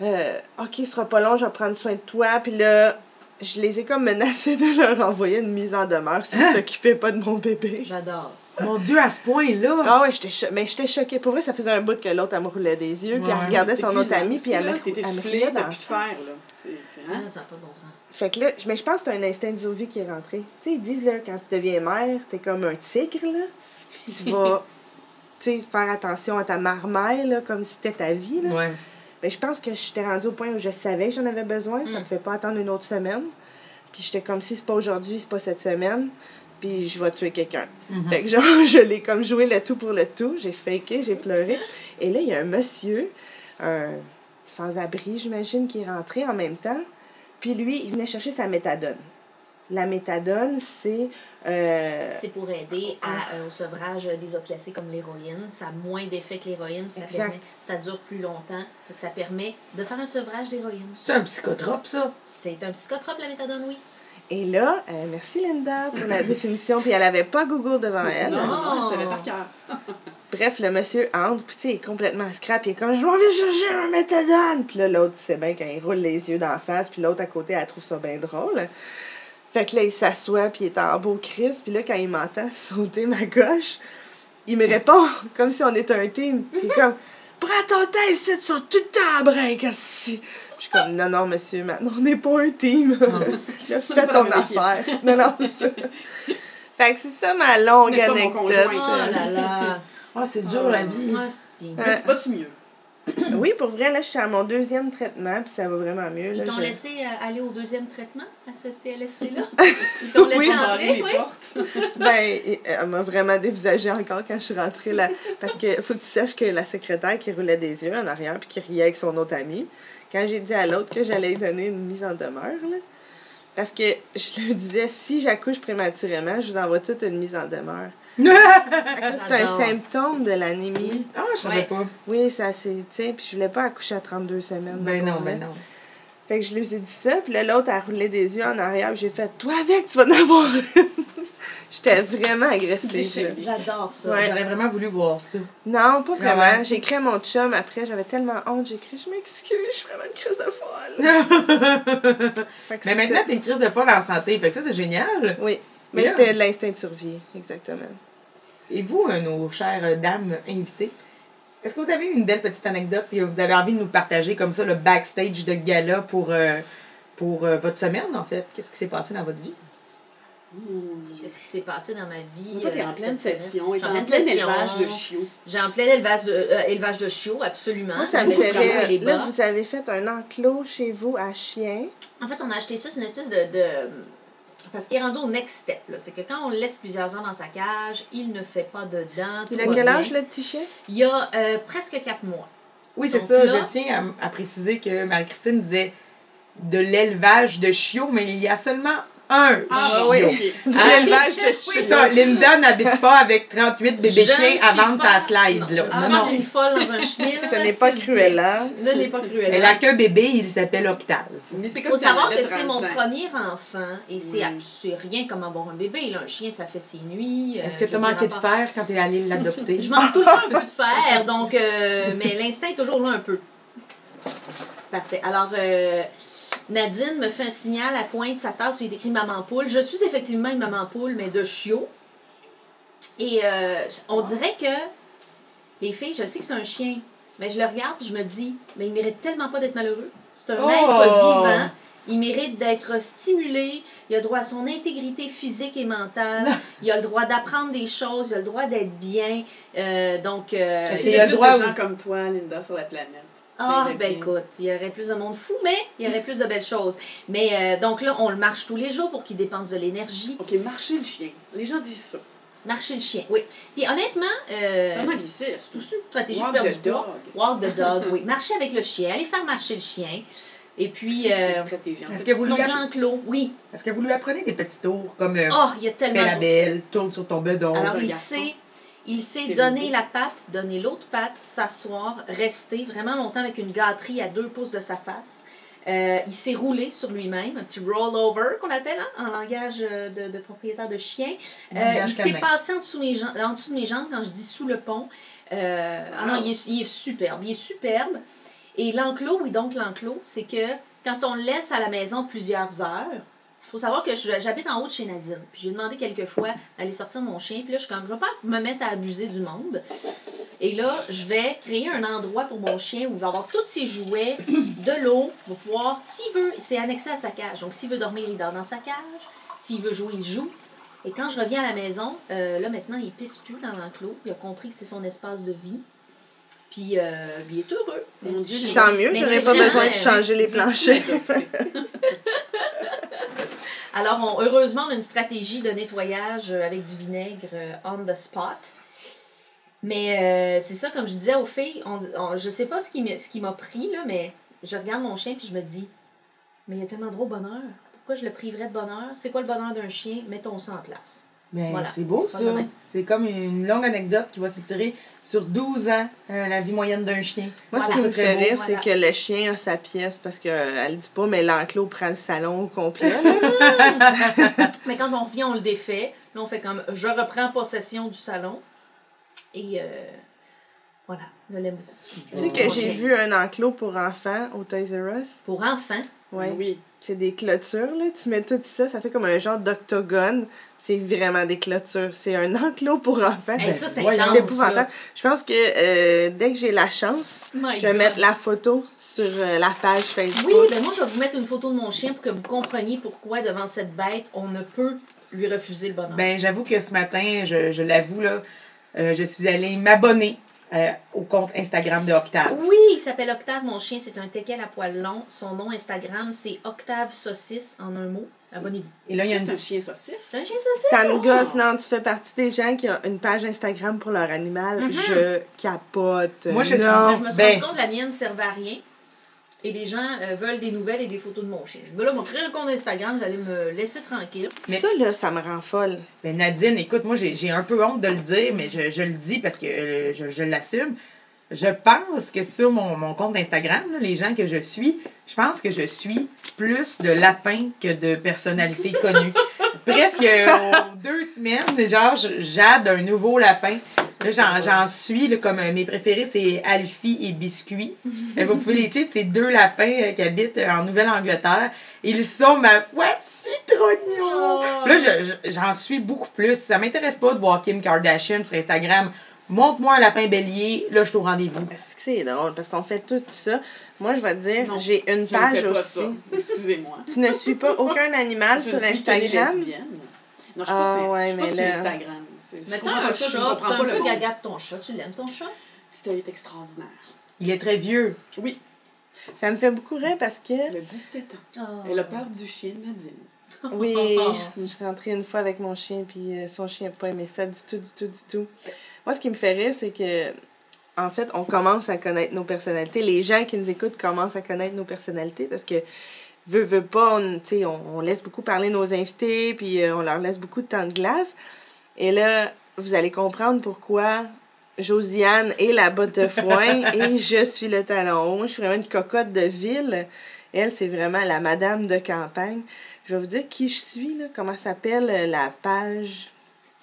euh, Ok, ce sera pas long, je vais prendre soin de toi. Puis là, je les ai comme menacés de leur envoyer une mise en demeure s'ils
Hein?
s'occupaient pas de mon bébé.
J'adore.
Mon Dieu, à ce point-là.
Ah ouais, j'étais cho- mais j'étais choquée. Pour vrai, ça faisait un bout que l'autre, elle me roulait des yeux, puis elle regardait son autre ami, puis elle me,
t'as
dans
plus de
la
fer, là. C'est- c'est-
Ah,
hein?
ça n'a pas de bon sens.
Fait que là, mais je pense que c'est un instinct de survie qui est rentré. Tu sais, ils disent, là, quand tu deviens mère, t'es comme un tigre, là. Puis tu vas, (laughs) tu sais, faire attention à ta marmaille, là, comme si c'était ta vie, là.
Ouais.
Ben, je pense que j'étais rendue au point où je savais que j'en avais besoin. Ça
Mm.
me fait pas attendre une autre semaine. Puis j'étais comme si c'est pas aujourd'hui, c'est pas cette semaine. Puis je vais tuer quelqu'un.
Mhm.
Fait que genre, (laughs) je l'ai comme joué le tout pour le tout. J'ai faké, j'ai pleuré. Et là, il y a un monsieur, un sans-abri, j'imagine, qui est rentré en même temps. Puis lui, il venait chercher sa méthadone. La méthadone, c'est. euh,
C'est pour aider à, euh, au sevrage des opiacés comme l'héroïne. Ça a moins d'effet que l'héroïne. Ça, permet- ça dure plus longtemps. Donc, ça permet de faire un sevrage d'héroïne.
C'est un psychotrope, ça.
C'est un psychotrope, la méthadone, oui.
Et là, euh, merci Linda pour la (laughs) définition. Puis elle avait pas Google devant elle.
Non,
Oh.
ça savait par cœur. (laughs)
Bref, le monsieur entre, puis tu sais, il est complètement scrap. Il est comme, je m'en vais chercher un méthadone. Puis là, l'autre, tu sais bien, quand il roule les yeux d'en face, puis l'autre à côté, elle trouve ça bien drôle. Fait que là, il s'assoit, puis il est en beau crise. Puis là, quand il m'entend (laughs) sauter ma gauche, il me répond comme si on était un team. Puis il est comme, prends ton temps ici, tu sors tout le temps à break. Je suis comme, non, non, monsieur, maintenant, on n'est pas un team. (laughs) là, fais ton affaire. Non, non, c'est ça. (laughs) Fait que c'est ça ma longue
Mais pas mon
anecdote.
conjoint.
Oh là là. (laughs)
Ah, c'est dur, la vie.
Moi, c'est.
Euh,
Vas-tu mieux? (coughs)
Oui, pour vrai, là, je suis à mon deuxième traitement, puis ça va vraiment mieux. Là,
Ils t'ont
je-
laissé euh, aller au deuxième traitement à ce CLSC-là? Ils t'ont laissé
Oui.
Entrer,
les
oui?
portes.
Ben, et- elle m'a vraiment dévisagé encore quand je suis rentrée là. Parce que faut que tu saches que la secrétaire qui roulait des yeux en arrière, puis qui riait avec son autre ami, quand j'ai dit à l'autre que j'allais lui donner une mise en demeure, là, parce que je (laughs) lui disais, si j'accouche prématurément, je vous envoie toute une mise en demeure. (laughs) C'est un symptôme de l'anémie.
Ah, je savais
Ouais.
pas.
Oui, ça c'est, puis je voulais pas accoucher à 32 semaines.
Ben non, ben non.
Fait que je lui ai dit ça, puis là, l'autre a roulé des yeux en arrière, puis j'ai fait Toi avec, tu vas en avoir une. (laughs) J'étais vraiment agressive.
J'adore ça.
Ouais.
J'aurais vraiment voulu voir ça.
Non, pas
Vraiment?
vraiment. J'ai écrit à mon chum après, j'avais tellement honte, j'ai écrit Je m'excuse, je suis vraiment une crise de folle. (laughs)
Mais maintenant, t'es une crise de folle en santé. Fait que ça, c'est génial.
Oui, mais
Yeah.
c'était l'instinct de survie, exactement.
Et vous, euh, nos chères dames invitées, est-ce que vous avez une belle petite anecdote que vous avez envie de nous partager comme ça, le backstage de gala pour, euh, pour euh, votre semaine, en fait? Qu'est-ce qui s'est passé dans votre vie?
Qu'est-ce qui s'est passé dans ma vie?
Toi, t'es
euh,
en pleine
cette semaine?
session.
Suis
en
en
plein
pleine
élevage de chiots.
J'ai en plein élevage de, euh, élevage de chiots, absolument.
Moi, ça me Là, vous avez fait un enclos chez vous à chiens.
En fait, on a acheté ça, c'est une espèce de. de- Parce qu'il est rendu au next step. là. C'est que quand on laisse plusieurs heures dans sa cage, il ne fait pas de dents.
Il a quel âge, le petit chien?
Il y a euh, presque quatre mois.
Oui, c'est ça.
là-
Je tiens à, à préciser que Marie-Christine disait de l'élevage de chiots, mais il y a seulement un
Ah,
chiot.
oui. (laughs)
Ah,
élevage de
C'est ça, Linda n'habite pas avec 38 bébés chiens à
suis
vendre sa slide.
Non,
là.
je
Non,
j'ai une folle dans un chenil.
Ce n'est pas Cruella.
Ce n'est pas Cruella.
Elle a qu'un bébé, il s'appelle Octave.
Mais
Il faut savoir que c'est mon
35.
premier enfant et c'est rien comme avoir un bébé. Là. Un chien, ça fait ses nuits. euh,
Est-ce que tu as manqué de fer quand tu es allé l'adopter?
Je manque tout le temps un peu de (laughs) fer, donc, euh, mais l'instinct est toujours là un peu. Parfait. Alors, euh, Nadine me fait un signal à pointe sa tasse où il est écrit Maman Poule. Je suis effectivement une Maman Poule, mais de chiot. Et euh, on dirait que les filles, je sais que c'est un chien, mais je le regarde et je me dis, mais il mérite tellement pas d'être malheureux. C'est un
Oh!
être vivant. Il mérite d'être stimulé. Il a droit à son intégrité physique et mentale. Il a le droit d'apprendre des choses. Il a le droit d'être bien. Euh, donc, euh,
Il y
y
a
le droit
de
ou-
gens comme toi, Linda, sur la planète.
Ah, ben
bien.
écoute, il y aurait plus de monde fou, mais il y aurait plus de belles choses. Mais euh, donc là, on le marche tous les jours pour qu'il dépense de l'énergie.
Ok, marcher le chien. Les gens disent ça.
Marcher le chien, oui. Puis honnêtement, euh,
C'est un anglicisme.
tout ça, toi, t'es juste
Walk
perdu
the
du poids.
dog.
Walk the dog, (laughs) oui. Marcher avec le chien, aller faire marcher le chien. Et puis, euh,
Est-ce que vous lui
oui.
est-ce que vous lui apprenez des petits tours comme euh,
Oh, il y a
fais
tellement
la belle, tourne sur ton bedon?
Alors, il sait, il donner
le
la patte, donner l'autre patte, s'asseoir, rester vraiment longtemps avec une gâterie à deux pouces de sa face. Euh, il s'est roulé sur lui-même, un petit rollover qu'on appelle hein, en langage euh, de, de propriétaire de chien. Euh, il s'est passé en dessous, mes jambes, en dessous de mes jambes quand je dis sous le pont. Euh, ah non, il est, il est superbe, il est superbe. Et l'enclos, oui, donc l'enclos, c'est que quand on le laisse à la maison plusieurs heures, faut savoir que je- j'habite en haut de chez Nadine. Puis j'ai demandé quelques fois d'aller sortir mon chien. Puis là, je suis comme, je vais pas me mettre à abuser du monde. Et là, je vais créer un endroit pour mon chien où il va avoir tous ses jouets, (coughs) de l'eau, va pouvoir, s'il veut, c'est annexé à sa cage. Donc s'il veut dormir, il dort dans sa cage. S'il veut jouer, il joue. Et quand je reviens à la maison, euh, là maintenant, il pisse plus dans l'enclos. Il a compris que c'est son espace de vie. Puis euh, il est heureux.
Mon Dieu.
Tant mieux, j'aurais
c'est
pas besoin de changer les (laughs) planchers. (laughs)
Alors, heureusement, on a une stratégie de nettoyage euh, avec du vinaigre euh, on the spot. Mais euh, c'est ça, comme je disais aux filles, on, je sais pas ce qui m'a ce qui m'a pris, là, mais je regarde mon chien puis je me dis, mais il y a tellement de gros bonheur. Pourquoi je le priverais de bonheur? C'est quoi le bonheur d'un chien? Mettons ça en place. Voilà.
C'est beau ça. C'est comme une longue anecdote qui va s'étirer sur 12 ans, euh, la vie moyenne d'un chien.
Moi, ce qui me
C'est
fait rire,
voilà.
c'est que le chien a sa pièce parce qu'elle dit pas, mais l'enclos prend le salon au complet. (laughs) (laughs)
Mais quand on revient, on le défait. Là, on fait comme, je reprends possession du salon. Et euh, voilà, je l'aime beaucoup.
tu sais que j'ai vu un enclos pour enfants au Toys R Us?
Pour enfants,
Ouais.
Oui.
C'est des clôtures, là. Tu mets tout ça, ça fait comme un genre d'octogone. C'est vraiment des clôtures. C'est un enclos pour enfants.
Hey, ça, c'est
C'est épouvantable. Je pense que euh, dès que j'ai la chance,
My
je vais
God.
mettre la photo sur euh, la page Facebook.
Oui, ben moi, je vais vous mettre une photo de mon chien pour que vous compreniez pourquoi, devant cette bête, on ne peut lui refuser le bonheur.
Ben, j'avoue que ce matin, je, je l'avoue, là, euh, je suis allée m'abonner euh, au compte Instagram de Octave.
oui, il s'appelle Octave, mon chien. C'est un teckel à poil long. Son nom Instagram, c'est Octave Saucisse, en un mot. Abonnez-vous.
Et là, il y a une
un chien saucisse?
C'est un chien saucisse.
Ça me gosse, non, tu fais partie des gens qui ont une page Instagram pour leur animal.
Mhm.
Je capote.
Moi, je suis-
non.
je me suis
ben-
rendu compte que la mienne ne servait à rien. Et les gens euh, veulent des nouvelles et des photos de mon chien. Je me là, moi, créer un compte Instagram, vous allez me laisser tranquille.
Mais-
Ça, là, ça me rend folle.
Ben Nadine, écoute, moi j'ai j'ai un peu honte de le dire, mais je, je le dis parce que euh, je, je l'assume. Je pense que sur mon, mon compte Instagram, là, les gens que je suis, je pense que je suis plus de lapin que de personnalité (laughs) connue. Presque aux deux semaines, genre, j'ade un nouveau lapin. J'en, j'en suis, là, comme euh, mes préférés, c'est Alfie et Biscuit. (laughs) Euh, Vous pouvez les suivre, c'est deux lapins euh, qui habitent en Nouvelle-Angleterre. Ils sont, ma foi.
Oh.
Là, je- je- j'en suis beaucoup plus. Ça m'intéresse pas de voir Kim Kardashian sur Instagram. Montre-moi un lapin bélier, là, je suis au rendez-vous.
Est-ce que c'est drôle? Parce qu'on fait tout ça. Moi, je vais te dire, j'ai une
Je ne
page
fais pas
aussi.
ça. Excusez-moi.
Tu ne suis pas aucun animal
Je
sur
suis
Instagram?
lesbienne. Non, je suis
Ah,
pas, sur-
ouais,
je suis pas
mais
sur
là-
Instagram. C'est- je
Mettons
comprends
un
pas ça,
chat,
je ne comprends
t'es un
pas le
peu
monde.
gaga de ton chat. Tu l'aimes, ton chat?
C'était extraordinaire.
Il est très vieux.
Oui,
Ça me fait beaucoup rire parce que,
elle a 17 ans.
Oh.
Elle a peur du chien Nadine.
oui, (laughs) je suis rentrée une fois avec mon chien, puis euh, son chien n'a pas aimé ça du tout, du tout, du tout. Moi, ce qui me fait rire, c'est que, en fait, on commence à connaître nos personnalités. Les gens qui nous écoutent commencent à connaître nos personnalités parce que veut, veut pas, on, tu sais, on, on laisse beaucoup parler nos invités, puis euh, on leur laisse beaucoup de temps de glace. Et là, vous allez comprendre pourquoi Josiane est la botte de foin et je suis le talon haut. Je suis vraiment une cocotte de ville. Elle, c'est vraiment la madame de campagne. Je vais vous dire qui je suis, là, comment s'appelle euh, la page.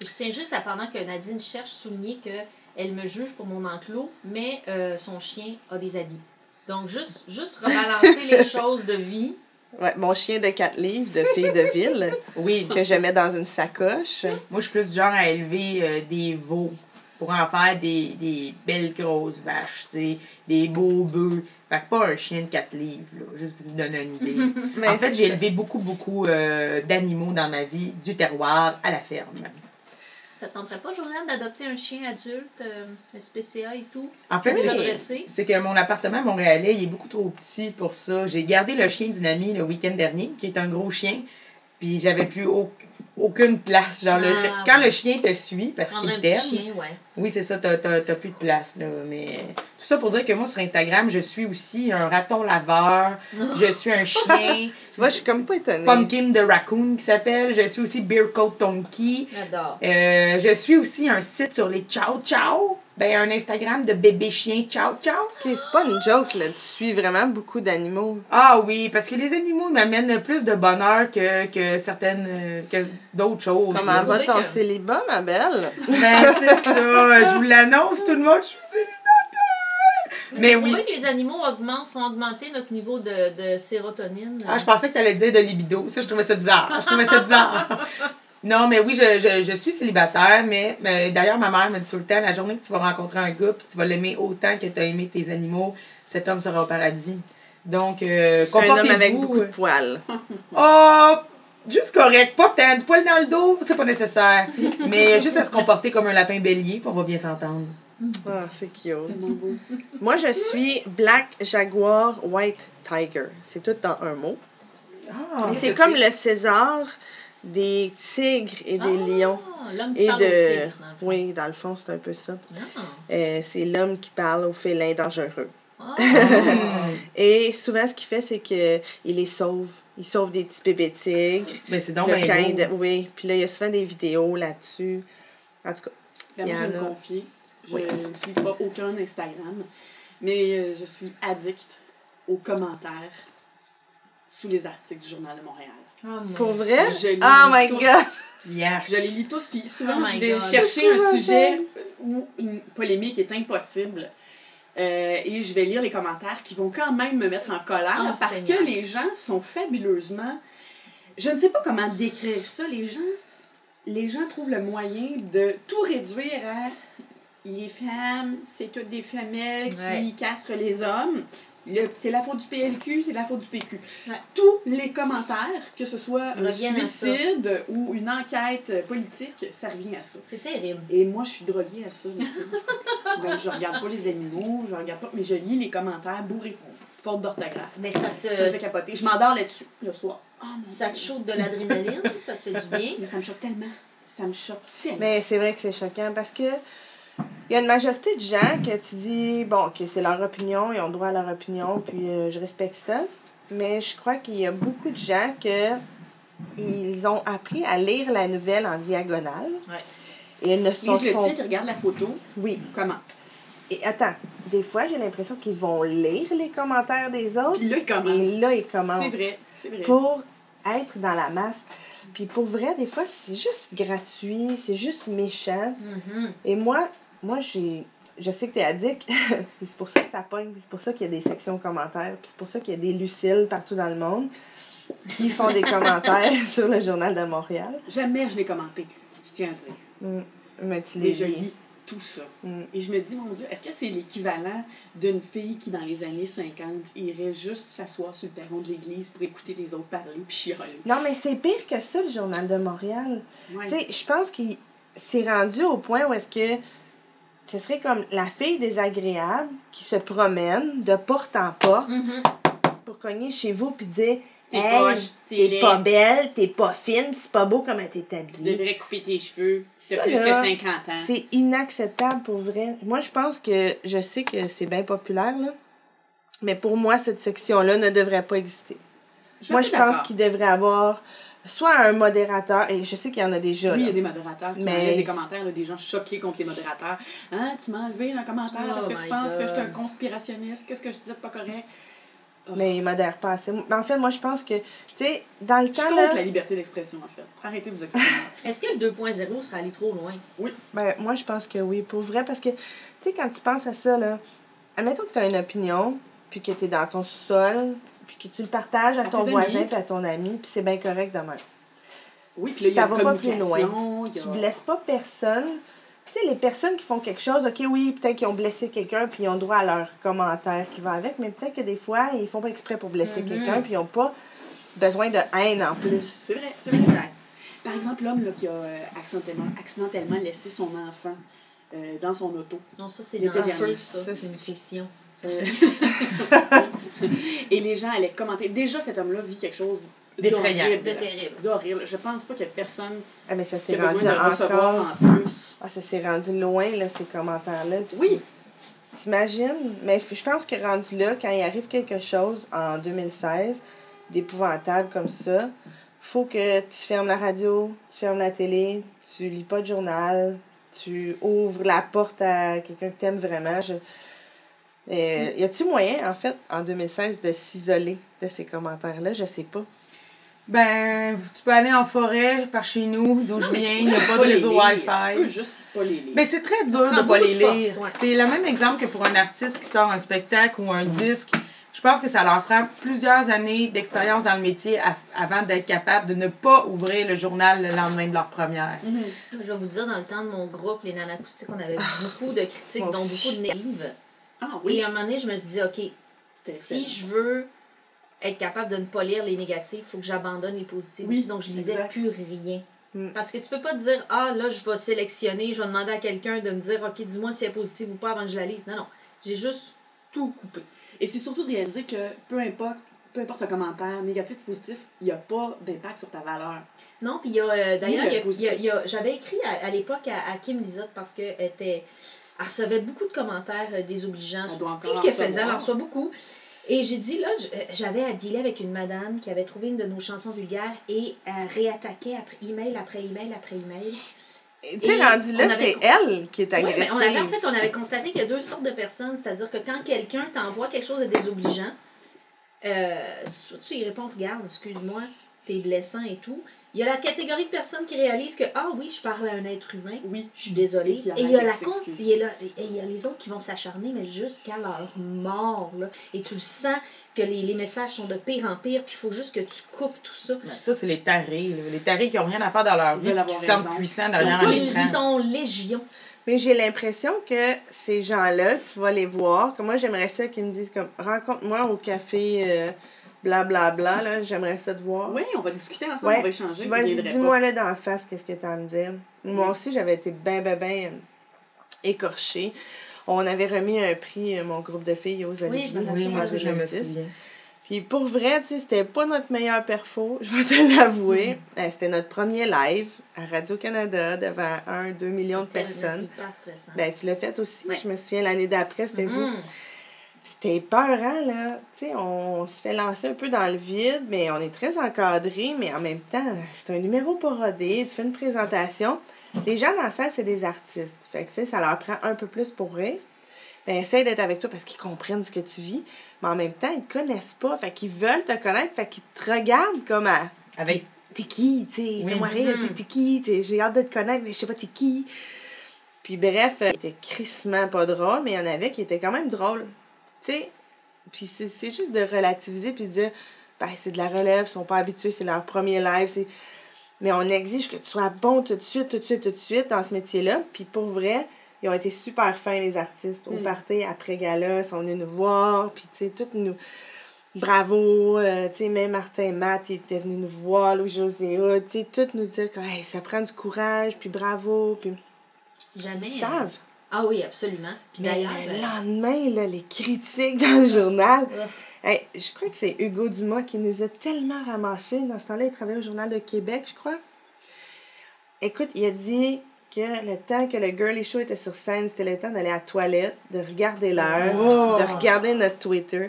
Je tiens juste à, pendant que Nadine cherche, souligner qu'elle me juge pour mon enclos, mais euh, son chien a des habits. Donc, juste, juste rebalancer les (laughs) choses de vie.
Ouais, mon chien de 4 livres de fille de ville
Oui.
que je mets dans une sacoche.
Moi, je suis plus du genre à élever euh, des veaux pour en faire des, des belles grosses vaches, tu sais, des beaux bœufs. Fait que pas un chien de 4 livres, là, juste pour vous donner une idée. (laughs)
Mais
en fait, j'ai élevé beaucoup, beaucoup euh, d'animaux dans ma vie, du terroir à la ferme.
Ça te tenterait pas, Josiane, d'adopter un chien adulte, euh, SPCA et tout?
En fait, c'est- que mon appartement montréalais, il est beaucoup trop petit pour ça. J'ai gardé le chien d'une amie le week-end dernier, qui est un gros chien, puis j'avais plus au- aucune place. Genre, le-
Ah,
le- quand
ouais.
le chien te suit, parce qu'il t'aime,
ouais.
Oui, c'est ça, t'as, t'as- t'as plus de place, là. Mais tout ça pour dire que moi, sur Instagram, je suis aussi un raton laveur, (laughs) je suis un chien,
Tu vois, je suis comme pas étonnée.
Pumpkin de Raccoon qui s'appelle, je suis aussi Beer Coat Tonky,
J'adore.
Euh, je suis aussi un site sur les Ciao Ciao, ben un Instagram de bébé chien Ciao Ciao.
Ok, c'est pas une joke, là. Tu suis vraiment beaucoup d'animaux.
Ah oui, parce que les animaux m'amènent plus de bonheur que, que certaines, euh, que d'autres choses.
Comment va
vrai
ton
que-
célibat, ma belle? (laughs)
Ben, c'est ça, je vous l'annonce, tout le monde, je suis célibataire. Mais oui.
que les animaux augmentent, font augmenter notre niveau de, de sérotonine?
Ah, je pensais que tu allais dire de libido. Ça, je trouvais ça bizarre. Je trouvais ça bizarre. (laughs) Non, mais oui, je, je, je suis célibataire, mais, mais d'ailleurs, ma mère me dit tout le temps, la journée que tu vas rencontrer un gars, puis tu vas l'aimer autant que tu as aimé tes animaux, cet homme sera au paradis. Donc, euh,
C'est un homme avec
comportez-vous.
beaucoup de poils.
Oh, juste correct. Pas t'as du poil dans le dos, c'est pas nécessaire. Mais juste à se comporter comme un lapin bélier, puis on va bien s'entendre.
Ah, c'est cute. Moi, je suis Black Jaguar White Tiger. C'est tout dans un mot.
Ah,
Et c'est comme le César des tigres et des
Ah,
lions.
L'homme qui
Et
parle au
de.
tigre, dans le fond.
Oui, dans le fond, c'est un peu ça.
Ah.
Euh, c'est l'homme qui parle aux félins dangereux.
Ah. (laughs)
Et souvent, ce qu'il fait, c'est que il les sauve. Il sauve des petits bébés tigres.
Mais c'est donc
Le
bien
oui. Puis là, il y a souvent des vidéos là-dessus. En tout cas, Il y en a.
confier. Je
Oui.
ne suis pas aucun Instagram, mais euh, je suis addict aux commentaires sous les articles du Journal de Montréal.
Mon
pour vrai?
Je lis
Oh my
tous.
god!
Yeah.
Je les lis tous, puis souvent,
Oh
je vais
God.
chercher un sujet où une polémique est impossible. Euh, et je vais lire les commentaires qui vont quand même me mettre en colère
Oh,
parce
Seigneur.
que les gens sont fabuleusement. Je ne sais pas comment décrire ça. Les gens, les gens trouvent le moyen de tout réduire à les femmes, c'est toutes des femelles qui
Ouais.
castrent les hommes. C'est la faute du PLQ, c'est la faute du PQ.
Ouais.
Tous les commentaires, que ce soit un suicide ou une enquête politique, ça revient à ça.
C'est terrible.
Et moi, je suis droguée à ça. (laughs) Donc, je regarde pas les animaux, je regarde pas, mais je lis les commentaires bourrés de faute d'orthographe.
Mais ça te,
Ça me fait capoter. Je m'endors là-dessus le soir. Oh, mon
ça te chauffe de l'adrénaline, ça te fait du (laughs) bien?
Mais ça me choque tellement. Ça me choque tellement.
Mais c'est vrai que c'est choquant parce que il y a une majorité de gens que tu dis, bon, que c'est leur opinion, ils ont droit à leur opinion, puis euh, je respecte ça. Mais je crois qu'il y a beaucoup de gens que ils ont appris à lire la nouvelle en diagonale.
Ouais.
Et ils ne sont
lisent le
font-
titre, ils regardent la photo,
Oui.
comment.
Et attends, des fois, j'ai l'impression qu'ils vont lire les commentaires des autres.
Puis là, ils commentent.
Et là, ils commentent.
C'est vrai, c'est vrai.
pour être dans la masse. Puis pour vrai, des fois, c'est juste gratuit, c'est juste méchant.
Mhm.
Et moi, moi j'ai. Je sais que t'es addict, (laughs) puis c'est pour ça que ça pogne, puis c'est pour ça qu'il y a des sections commentaires, puis c'est pour ça qu'il y a des Lucille partout dans le monde qui font des (laughs) commentaires (laughs) sur le Journal de Montréal.
Jamais je l'ai commenté, je tiens à dire.
Mm. Mais tu les
je
lis.
lis tout ça.
Mm.
Et je me dis, mon Dieu, est-ce que c'est l'équivalent d'une fille qui, dans les années 50, irait juste s'asseoir sur le perron de l'église pour écouter les autres parler puis chialer?
Non, mais c'est pire que ça, le Journal de Montréal.
Ouais.
Tu sais, je pense qu'il s'est rendu au point où est-ce que ce serait comme la fille désagréable qui se promène de porte en porte
Mhm.
pour cogner chez vous puis dire
T'es
Hey, pas belle, t'es pas fine, c'est pas beau comment t'es
Tu
habillée.
devrais couper tes cheveux. Tu as plus
là,
que 50 ans.
C'est inacceptable pour vrai. Moi, je pense que je sais que c'est bien populaire, là. Mais pour moi, cette section-là ne devrait pas exister. Moi, je pense qu'il devrait avoir soit un modérateur, et je sais qu'il y en a déjà.
Oui, il y a des modérateurs qui
Mais-
des commentaires, là, des gens choqués contre les modérateurs. Hein, tu m'as enlevé un commentaire
Oh
parce que
my
tu penses que je suis un conspirationniste, qu'est-ce que je disais de pas correct?
Mais il modère pas assez. Mais en fait, moi, je pense que, tu sais, dans le
Je suis
temps,
contre
là,
la liberté d'expression, en fait. Arrêtez de vous exprimer. (laughs)
Est-ce que le 2.0 serait allé trop loin?
ben, moi, je pense que oui, pour vrai, parce que, tu sais, quand tu penses à ça, là, admettons que tu as une opinion, puis que tu es dans ton sol, puis que tu le partages à,
À
ton voisin, puis à ton ami, puis c'est bien correct de même.
Oui, puis là, il y
Ça
a
va
une
pas plus loin.
a-
Tu blesses pas personne. Tu sais, les personnes qui font quelque chose, ok, oui, peut-être qu'ils ont blessé quelqu'un, puis ils ont droit à leur commentaire qui va avec, mais peut-être que des fois, ils font pas exprès pour blesser
Mhm.
quelqu'un, puis ils ont pas besoin de haine en plus.
C'est vrai, c'est vrai. Par exemple, l'homme là, qui a euh, accidentellement, accidentellement laissé son enfant euh, dans son auto.
Non, ça, c'est dans feu, ça.
Ça,
C'est une fiction.
Euh, (laughs) (laughs) Et les gens allaient commenter. Déjà, cet homme-là vit quelque chose
D'effrayant.
d'horrible.
De terrible.
D'horrible. Je pense pas qu'il y a personne
Ah, mais ça
qui
s'est
a
rendu
besoin de recevoir
encore.
en plus.
Ah, ça s'est rendu loin, là, ces commentaires-là.
Oui.
T'imagines? Mais je pense que rendu là, quand il arrive quelque chose en 2016, d'épouvantable comme ça, faut que tu fermes la radio, tu fermes la télé, tu lis pas de journal, tu ouvres la porte à quelqu'un que t'aimes vraiment. Je... Euh, y a-tu moyen, en fait, en 2016, de s'isoler de ces commentaires-là? Je sais pas.
Ben, tu peux aller en forêt par chez nous, d'où je viens, il n'y a pas de réseau
lire. Tu peux
Wi-Fi.
juste pas les lire.
Mais c'est très dur de pas les lire.
ouais.
C'est le même exemple que pour un artiste qui sort un spectacle ou un disque. Je pense que ça leur prend plusieurs années d'expérience dans le métier à- avant d'être capable de ne pas ouvrir le journal le lendemain de leur première.
Mhm.
Je vais vous dire, dans le temps de mon groupe, les nanas acoustiques, on avait beaucoup de critiques, dont beaucoup de négatives.
Ah
Et à un moment donné, je me suis dit, OK, si je veux être capable de ne pas lire les négatifs, il faut que j'abandonne les positifs
Oui.
Donc, je lisais
exact.
plus rien.
Mm.
Parce que tu peux pas te dire, ah, là, je vais sélectionner, je vais demander à quelqu'un de me dire, OK, dis-moi si elle est positive ou pas avant que je la lise. Non, non. J'ai juste tout coupé.
Et c'est surtout de réaliser que peu importe, peu importe le commentaire, négatif ou positif, il n'y a pas d'impact sur ta valeur.
Non, puis il y a, euh, d'ailleurs, j'avais écrit à, à l'époque à, à Kim Lizotte parce qu'elle était, elle recevait beaucoup de commentaires euh, désobligeants sur
doit
tout ce qu'elle faisait, elle en reçoit beaucoup. Et j'ai dit, là, euh, j'avais à dealer avec une madame qui avait trouvé une de nos chansons vulgaires et elle réattaquait après email après email après email.
Tu sais, rendu là, c'est elle qui est agressive.
mais on avait, en fait, on avait constaté qu'il y a deux sortes de personnes. C'est-à-dire que quand quelqu'un t'envoie quelque chose de désobligeant, euh, soit tu y réponds, regarde, excuse-moi, t'es blessant et tout. Il y a la catégorie de personnes qui réalisent que, ah oui, je parle à un être humain,
Oui.
je suis désolée.
Et
il y a la
s'excuser.
il y a la- et il y a les autres qui vont s'acharner, mais jusqu'à leur mort. Là. Et tu le sens que les, les messages sont de pire en pire, puis il faut juste que tu coupes tout ça.
Ça, c'est les tarés. là. Les tarés qui n'ont rien à faire dans leur
Ils
vie, qui
raison.
puissants derrière un
Ils
écran.
sont légion.
Mais j'ai l'impression que ces gens-là, tu vas les voir. Que moi, j'aimerais ça qu'ils me disent comme rencontre-moi au café euh, blablabla. là, j'aimerais ça te voir.
Oui, on va discuter ensemble,
Ouais.
on va échanger.
Vas-y, dis-moi là dans la face qu'est-ce que tu as à me dire. Moi aussi, j'avais été ben, ben, ben écorchée. On avait remis un prix, euh, mon groupe de filles, aux Olivier.
Oui, moi, je me
2010.
souviens.
Puis pour vrai, tu sais, c'était pas notre meilleur perfo, (laughs) je vais te l'avouer. Euh, C'était notre premier live à Radio-Canada devant 1, 2 millions de personnes.
Stressant.
Ben, tu l'as fait aussi.
Ouais.
Je me souviens l'année d'après, c'était vous. C'était peurant, là. Tu sais, on se fait lancer un peu dans le vide, mais on est très encadré, mais en même temps, c'est un numéro pas rodé. Tu fais une présentation. Les gens dans la salle, c'est des artistes. Fait que, tu sais, ça leur prend un peu plus pour rire. Ben, essaye d'être avec toi parce qu'ils comprennent ce que tu vis. Mais en même temps, ils te connaissent pas. Fait qu'ils veulent te connaître. Fait qu'ils te regardent comme à.
Avec
T'es qui, tu sais,
Oui.
fais-moi rire,
Mhm.
t'es- qui, tu sais, j'ai hâte de te connaître, mais je sais pas t'es qui? Puis bref, euh, c'était crissement pas drôle, mais il y en avait qui étaient quand même drôles. Tu sais, puis c'est c'est juste de relativiser puis de dire, ben c'est de la relève, ils sont pas habitués, c'est leur premier live, c'est... Mais on exige que tu sois bon tout de suite, tout de suite, tout de suite dans ce métier-là. Puis pour vrai, ils ont été super fins, les artistes. Au
Mm.
party, après gala, ils sont venus nous voir, puis tu sais, toutes nous... Bravo, euh, tu sais, même Martin Matt, il était venu nous voir, Louis-José, tu sais, toutes nous dire que hey, ça prend du courage, puis bravo, puis
Si jamais.
ils
euh,
savent.
Ah oui, absolument. Puis
Mais
d'ailleurs.
le
euh,
lendemain, là, les critiques (laughs) dans le journal, Hey, je crois que c'est Hugo Dumas qui nous a tellement ramassés. Dans ce temps-là, il travaillait au Journal de Québec, je crois. Écoute, il a dit que le temps que le Girly Show était sur scène, c'était le temps d'aller à la toilette, de regarder l'heure,
Oh!
de regarder notre Twitter.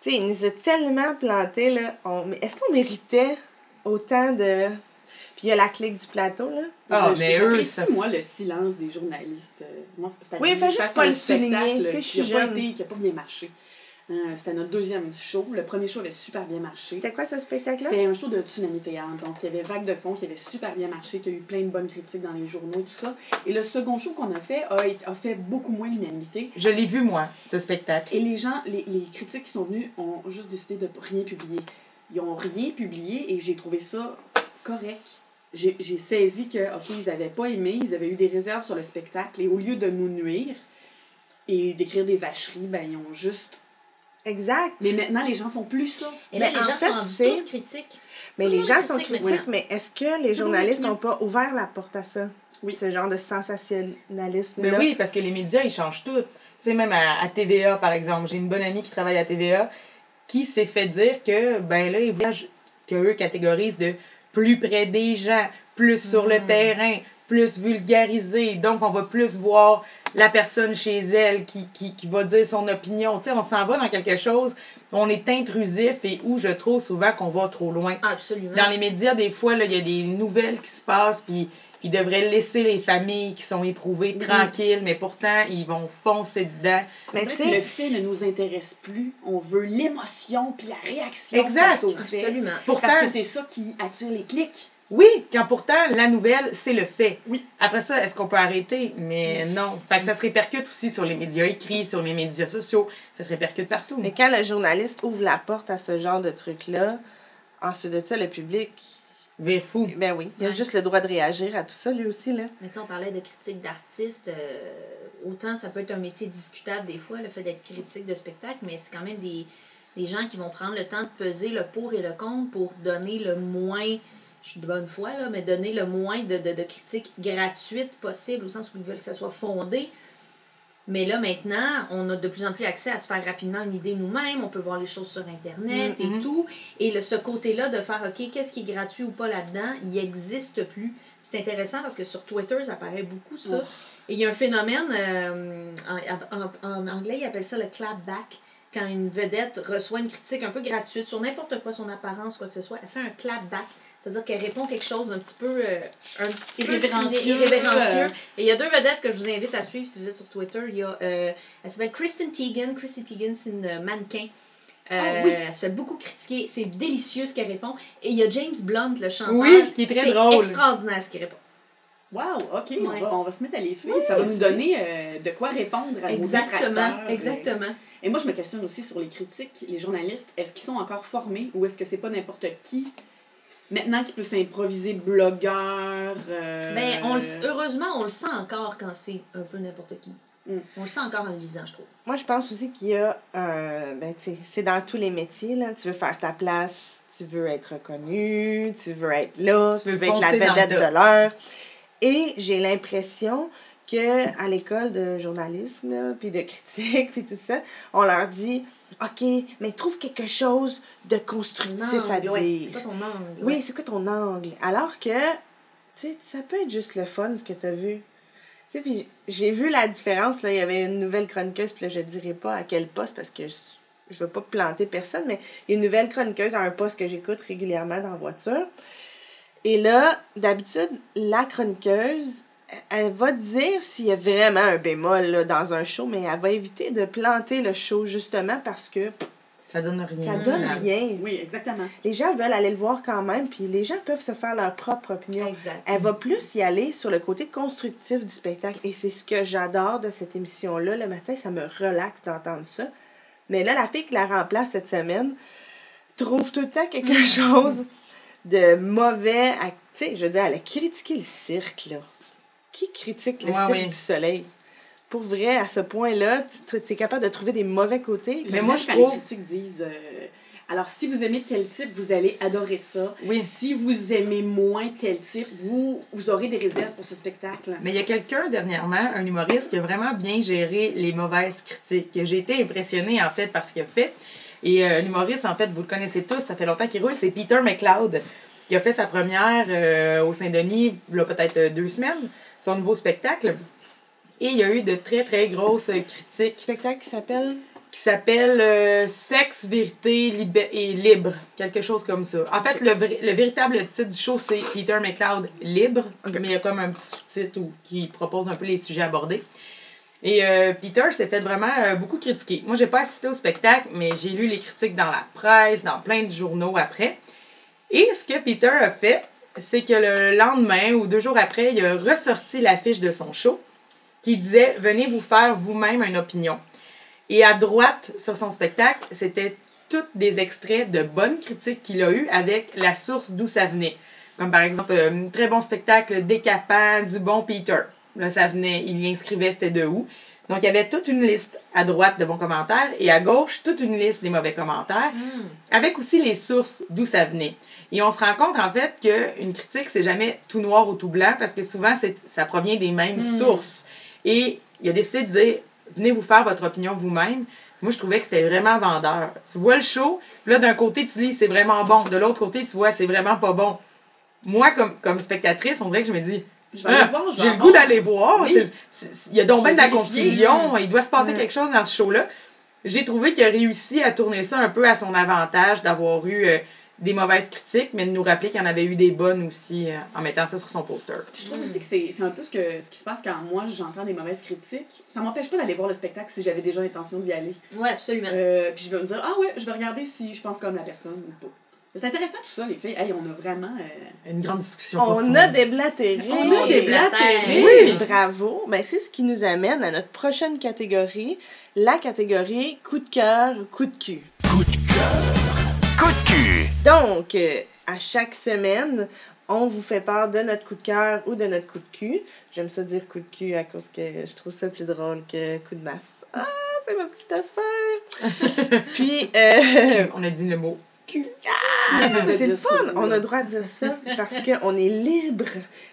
Tu sais, il nous a tellement planté, là. On... Est-ce qu'on méritait autant de. Puis il y a la clique du plateau, là.
Ah, mais eux, ça-
moi, le silence des journalistes. Euh, Moi, c'était
Oui, fais juste pas le souligner, tu sais, je suis
qui a pas
jeune.
été- qui a pas bien marché. Euh, C'était notre deuxième show. Le premier show avait super bien marché.
C'était quoi ce spectacle-là?
C'était un show de Tsunami Théâtre. Donc, il y avait Vague de fond qui avait super bien marché, qui a eu plein de bonnes critiques dans les journaux, tout ça. Et le second show qu'on a fait a fait beaucoup moins l'unanimité.
Je l'ai vu, moi, ce spectacle.
Et les gens, les, les critiques qui sont venus ont juste décidé de rien publier. Ils ont rien publié et j'ai trouvé ça correct. J'ai saisi que, OK, ils n'avaient pas aimé, ils avaient eu des réserves sur le spectacle et au lieu de nous nuire et d'écrire des vacheries, ben, ils ont juste.
Exact.
Mais maintenant, les gens font plus ça.
Et là,
Mais
les
en
gens
fait,
sont tous critiques.
Mais
Tout
les gens sont
critique
critiques, mais est-ce que les journalistes n'ont pas ouvert la porte à ça?
Oui.
Ce genre de sensationnalisme
Mais oui, parce que les médias, ils changent tout. Tu sais, même à, à TVA, par exemple, j'ai une bonne amie qui travaille à TVA qui s'est fait dire que, ben là, ils voyagent, qu'eux catégorisent de plus près des gens, plus sur le
Mm.
terrain, plus vulgarisé. Donc, on va plus voir la personne chez elle qui, qui, qui va dire son opinion. Tu sais, on s'en va dans quelque chose, on est intrusif et où je trouve souvent qu'on va trop loin.
Absolument.
Dans les médias, des fois, il y a des nouvelles qui se passent, puis ils devraient laisser les familles qui sont éprouvées tranquilles, mais pourtant, ils vont foncer dedans.
Mais tu
que le
sais,
fait ne nous intéresse plus. On veut l'émotion puis la réaction
Exact.
face au fait.
Absolument.
Pourtant,
Parce que c'est ça qui attire les clics.
oui, quand pourtant, la nouvelle, c'est le fait.
Oui.
Après ça, est-ce qu'on peut arrêter? Mais non. Fait que ça se répercute aussi sur les médias écrits, sur les médias sociaux. Ça se répercute partout.
mais quand le journaliste ouvre la porte à ce genre de truc-là, ensuite de ça, le public,
Vire fou.
ben oui, il a
Ouais.
juste le droit de réagir à tout ça, lui aussi, là.
Mais tu sais, on parlait de critique d'artistes. euh, autant ça peut être un métier discutable des fois, le fait d'être critique de spectacle, mais c'est quand même des, des gens qui vont prendre le temps de peser le pour et le contre pour donner le moins, je suis de bonne foi, là, mais donner le moins de, de, de critiques gratuites possible, au sens où ils veulent que ça soit fondé. Mais là, maintenant, on a de plus en plus accès à se faire rapidement une idée nous-mêmes. On peut voir les choses sur Internet
Mhm.
et tout. Et le, ce côté-là de faire, OK, qu'est-ce qui est gratuit ou pas là-dedans, il n'existe plus. C'est intéressant parce que sur Twitter, ça paraît beaucoup, ça. Et il y a un phénomène, euh, en, en- en anglais, ils appellent ça le clapback. Quand une vedette reçoit une critique un peu gratuite sur n'importe quoi, son apparence, quoi que ce soit, elle fait un clapback. C'est-à-dire qu'elle répond quelque chose d'un petit peu, euh, un petit peu
Irrévérencieux,
ciné- irrévérencieux.
euh.
Et il y a deux vedettes que je vous invite à suivre si vous êtes sur Twitter. Il y a, euh, elle s'appelle Kristen Teigen. Kristen Teigen, c'est une mannequin. Euh,
Ah oui.
Elle se fait beaucoup critiquer. C'est délicieux ce qu'elle répond. Et il y a James Blunt, le chanteur.
Oui, qui est très drôle.
C'est extraordinaire ce qu'il répond.
Wow, OK, on,
Ouais.
va, on va se mettre à les suivre. ça va nous donner euh, de quoi répondre à nos
Exactement,
détracteurs.
exactement.
Et moi, je me questionne aussi sur les critiques, les journalistes. Est-ce qu'ils sont encore formés ou est-ce que c'est pas n'importe qui maintenant qui peut s'improviser blogueur? euh,
on le- heureusement, on le sent encore quand c'est un peu n'importe qui.
Mm.
On le sent encore en le lisant, je trouve.
Moi, je pense aussi qu'il y a un. Ben, tu sais, c'est dans tous les métiers, là. Tu veux faire ta place, tu veux être reconnu, tu veux être là, tu,
Tu veux
veux être la vedette de l'heure. Et j'ai l'impression que à l'école de journalisme, là, puis de critique, (laughs) puis tout ça, on leur dit OK, mais trouve quelque chose de constructif à
ouais.
dire.
C'est pas ton angle?
Oui,
ouais.
c'est quoi ton angle? Alors que, tu sais, ça peut être juste le fun, ce que tu as vu. Tu sais, puis j'ai vu la différence, là, il y avait une nouvelle chroniqueuse, puis là, je dirais pas à quel poste, parce que je, je veux pas planter personne, mais il y a une nouvelle chroniqueuse à un poste que j'écoute régulièrement dans la voiture. Et là, d'habitude, la chroniqueuse, elle va dire s'il y a vraiment un bémol là, dans un show, mais elle va éviter de planter le show justement parce que
Ça donne rien.
ça donne
finalement.
rien.
Oui, exactement.
Les gens veulent aller le voir quand même, puis les gens peuvent se faire leur propre opinion.
Exact.
Elle va plus y aller sur le côté constructif du spectacle. Et c'est ce que j'adore de cette émission-là. Le matin, ça me relaxe d'entendre ça. Mais là, la fille qui la remplace cette semaine trouve tout le temps quelque (laughs) chose de mauvais. à- Tu sais, je veux dire, elle a critiqué le cirque, là. Qui critique le
Ouais,
cirque
oui.
du soleil? Pour vrai, à ce point-là, tu es capable de trouver des mauvais côtés.
Mais moi, je trouve-
les critiques disent euh, alors si vous aimez tel type, vous allez adorer ça.
Oui.
Si vous aimez moins tel type, vous, vous aurez des réserves pour ce spectacle.
Mais il y a quelqu'un dernièrement, un humoriste, qui a vraiment bien géré les mauvaises critiques. J'ai été impressionnée en fait par ce qu'il a fait. Et euh, l'humoriste, en fait, vous le connaissez tous, ça fait longtemps qu'il roule, c'est Peter McLeod, qui a fait sa première euh, au Saint-Denis, il y a peut-être euh, deux semaines, son nouveau spectacle. Et il y a eu de très, très grosses critiques.
spectacle qui s'appelle?
Qui s'appelle euh, Sexe, vérité et libre, quelque chose comme ça. En fait, le, le véritable titre du show, c'est Peter McLeod libre, mais il y a comme un petit sous-titre qui propose un peu les sujets abordés. Et euh, Peter s'est fait vraiment euh, beaucoup critiquer. Moi, j'ai pas assisté au spectacle, mais j'ai lu les critiques dans la presse, dans plein de journaux après. Et ce que Peter a fait, c'est que le lendemain ou deux jours après, il a ressorti l'affiche de son show qui disait Venez vous faire vous-même une opinion. Et à droite sur son spectacle, c'était tous des extraits de bonnes critiques qu'il a eues avec la source d'où ça venait. Comme par exemple, euh, un très bon spectacle décapant du bon Peter. Là, ça venait, il y inscrivait c'était de où. Donc, il y avait toute une liste à droite de bons commentaires et à gauche, toute une liste des mauvais commentaires,
Hmm.
avec aussi les sources d'où ça venait. Et on se rend compte, en fait, qu'une critique, c'est jamais tout noir ou tout blanc parce que souvent, ça provient des mêmes
Mm.
sources. Et il a décidé de dire venez vous faire votre opinion vous-même. Moi, je trouvais que c'était vraiment vendeur. Tu vois le show, puis là, d'un côté, tu lis c'est vraiment bon. De l'autre côté, tu vois c'est vraiment pas bon. Moi, comme, comme spectatrice, on dirait que je me dis Ah, j'ai le goût d'aller voir.
Oui.
Il y a donc bien de la confusion. Il doit se passer quelque chose dans ce show-là. J'ai trouvé qu'il a réussi à tourner ça un peu à son avantage d'avoir eu euh, des mauvaises critiques, mais de nous rappeler qu'il y en avait eu des bonnes aussi euh, en mettant ça sur son poster.
Je trouve aussi que c'est un peu ce, que, ce qui se passe quand moi j'entends des mauvaises critiques. Ça m'empêche pas d'aller voir le spectacle si j'avais déjà l'intention d'y aller.
Ouais, absolument.
Euh, puis je vais me dire, ah ouais, je vais regarder si je pense comme la personne ou pas. C'est intéressant tout ça, les filles. Hey, on a vraiment. euh,
Une grande discussion.
On a déblatéré.
On a déblatéré.
Oui, bravo. Ben, c'est ce qui nous amène à notre prochaine catégorie, la catégorie coup de cœur, coup de cul.
Coup de cœur. Coup de cul.
Donc, euh, à chaque semaine, on vous fait part de notre coup de cœur ou de notre coup de cul. J'aime ça dire coup de cul à cause que je trouve ça plus drôle que coup de masse. Ah, c'est ma petite affaire. (laughs) Puis, euh,
On a dit le mot.
c'est le fun. On a le droit de dire ça parce qu'on est libre.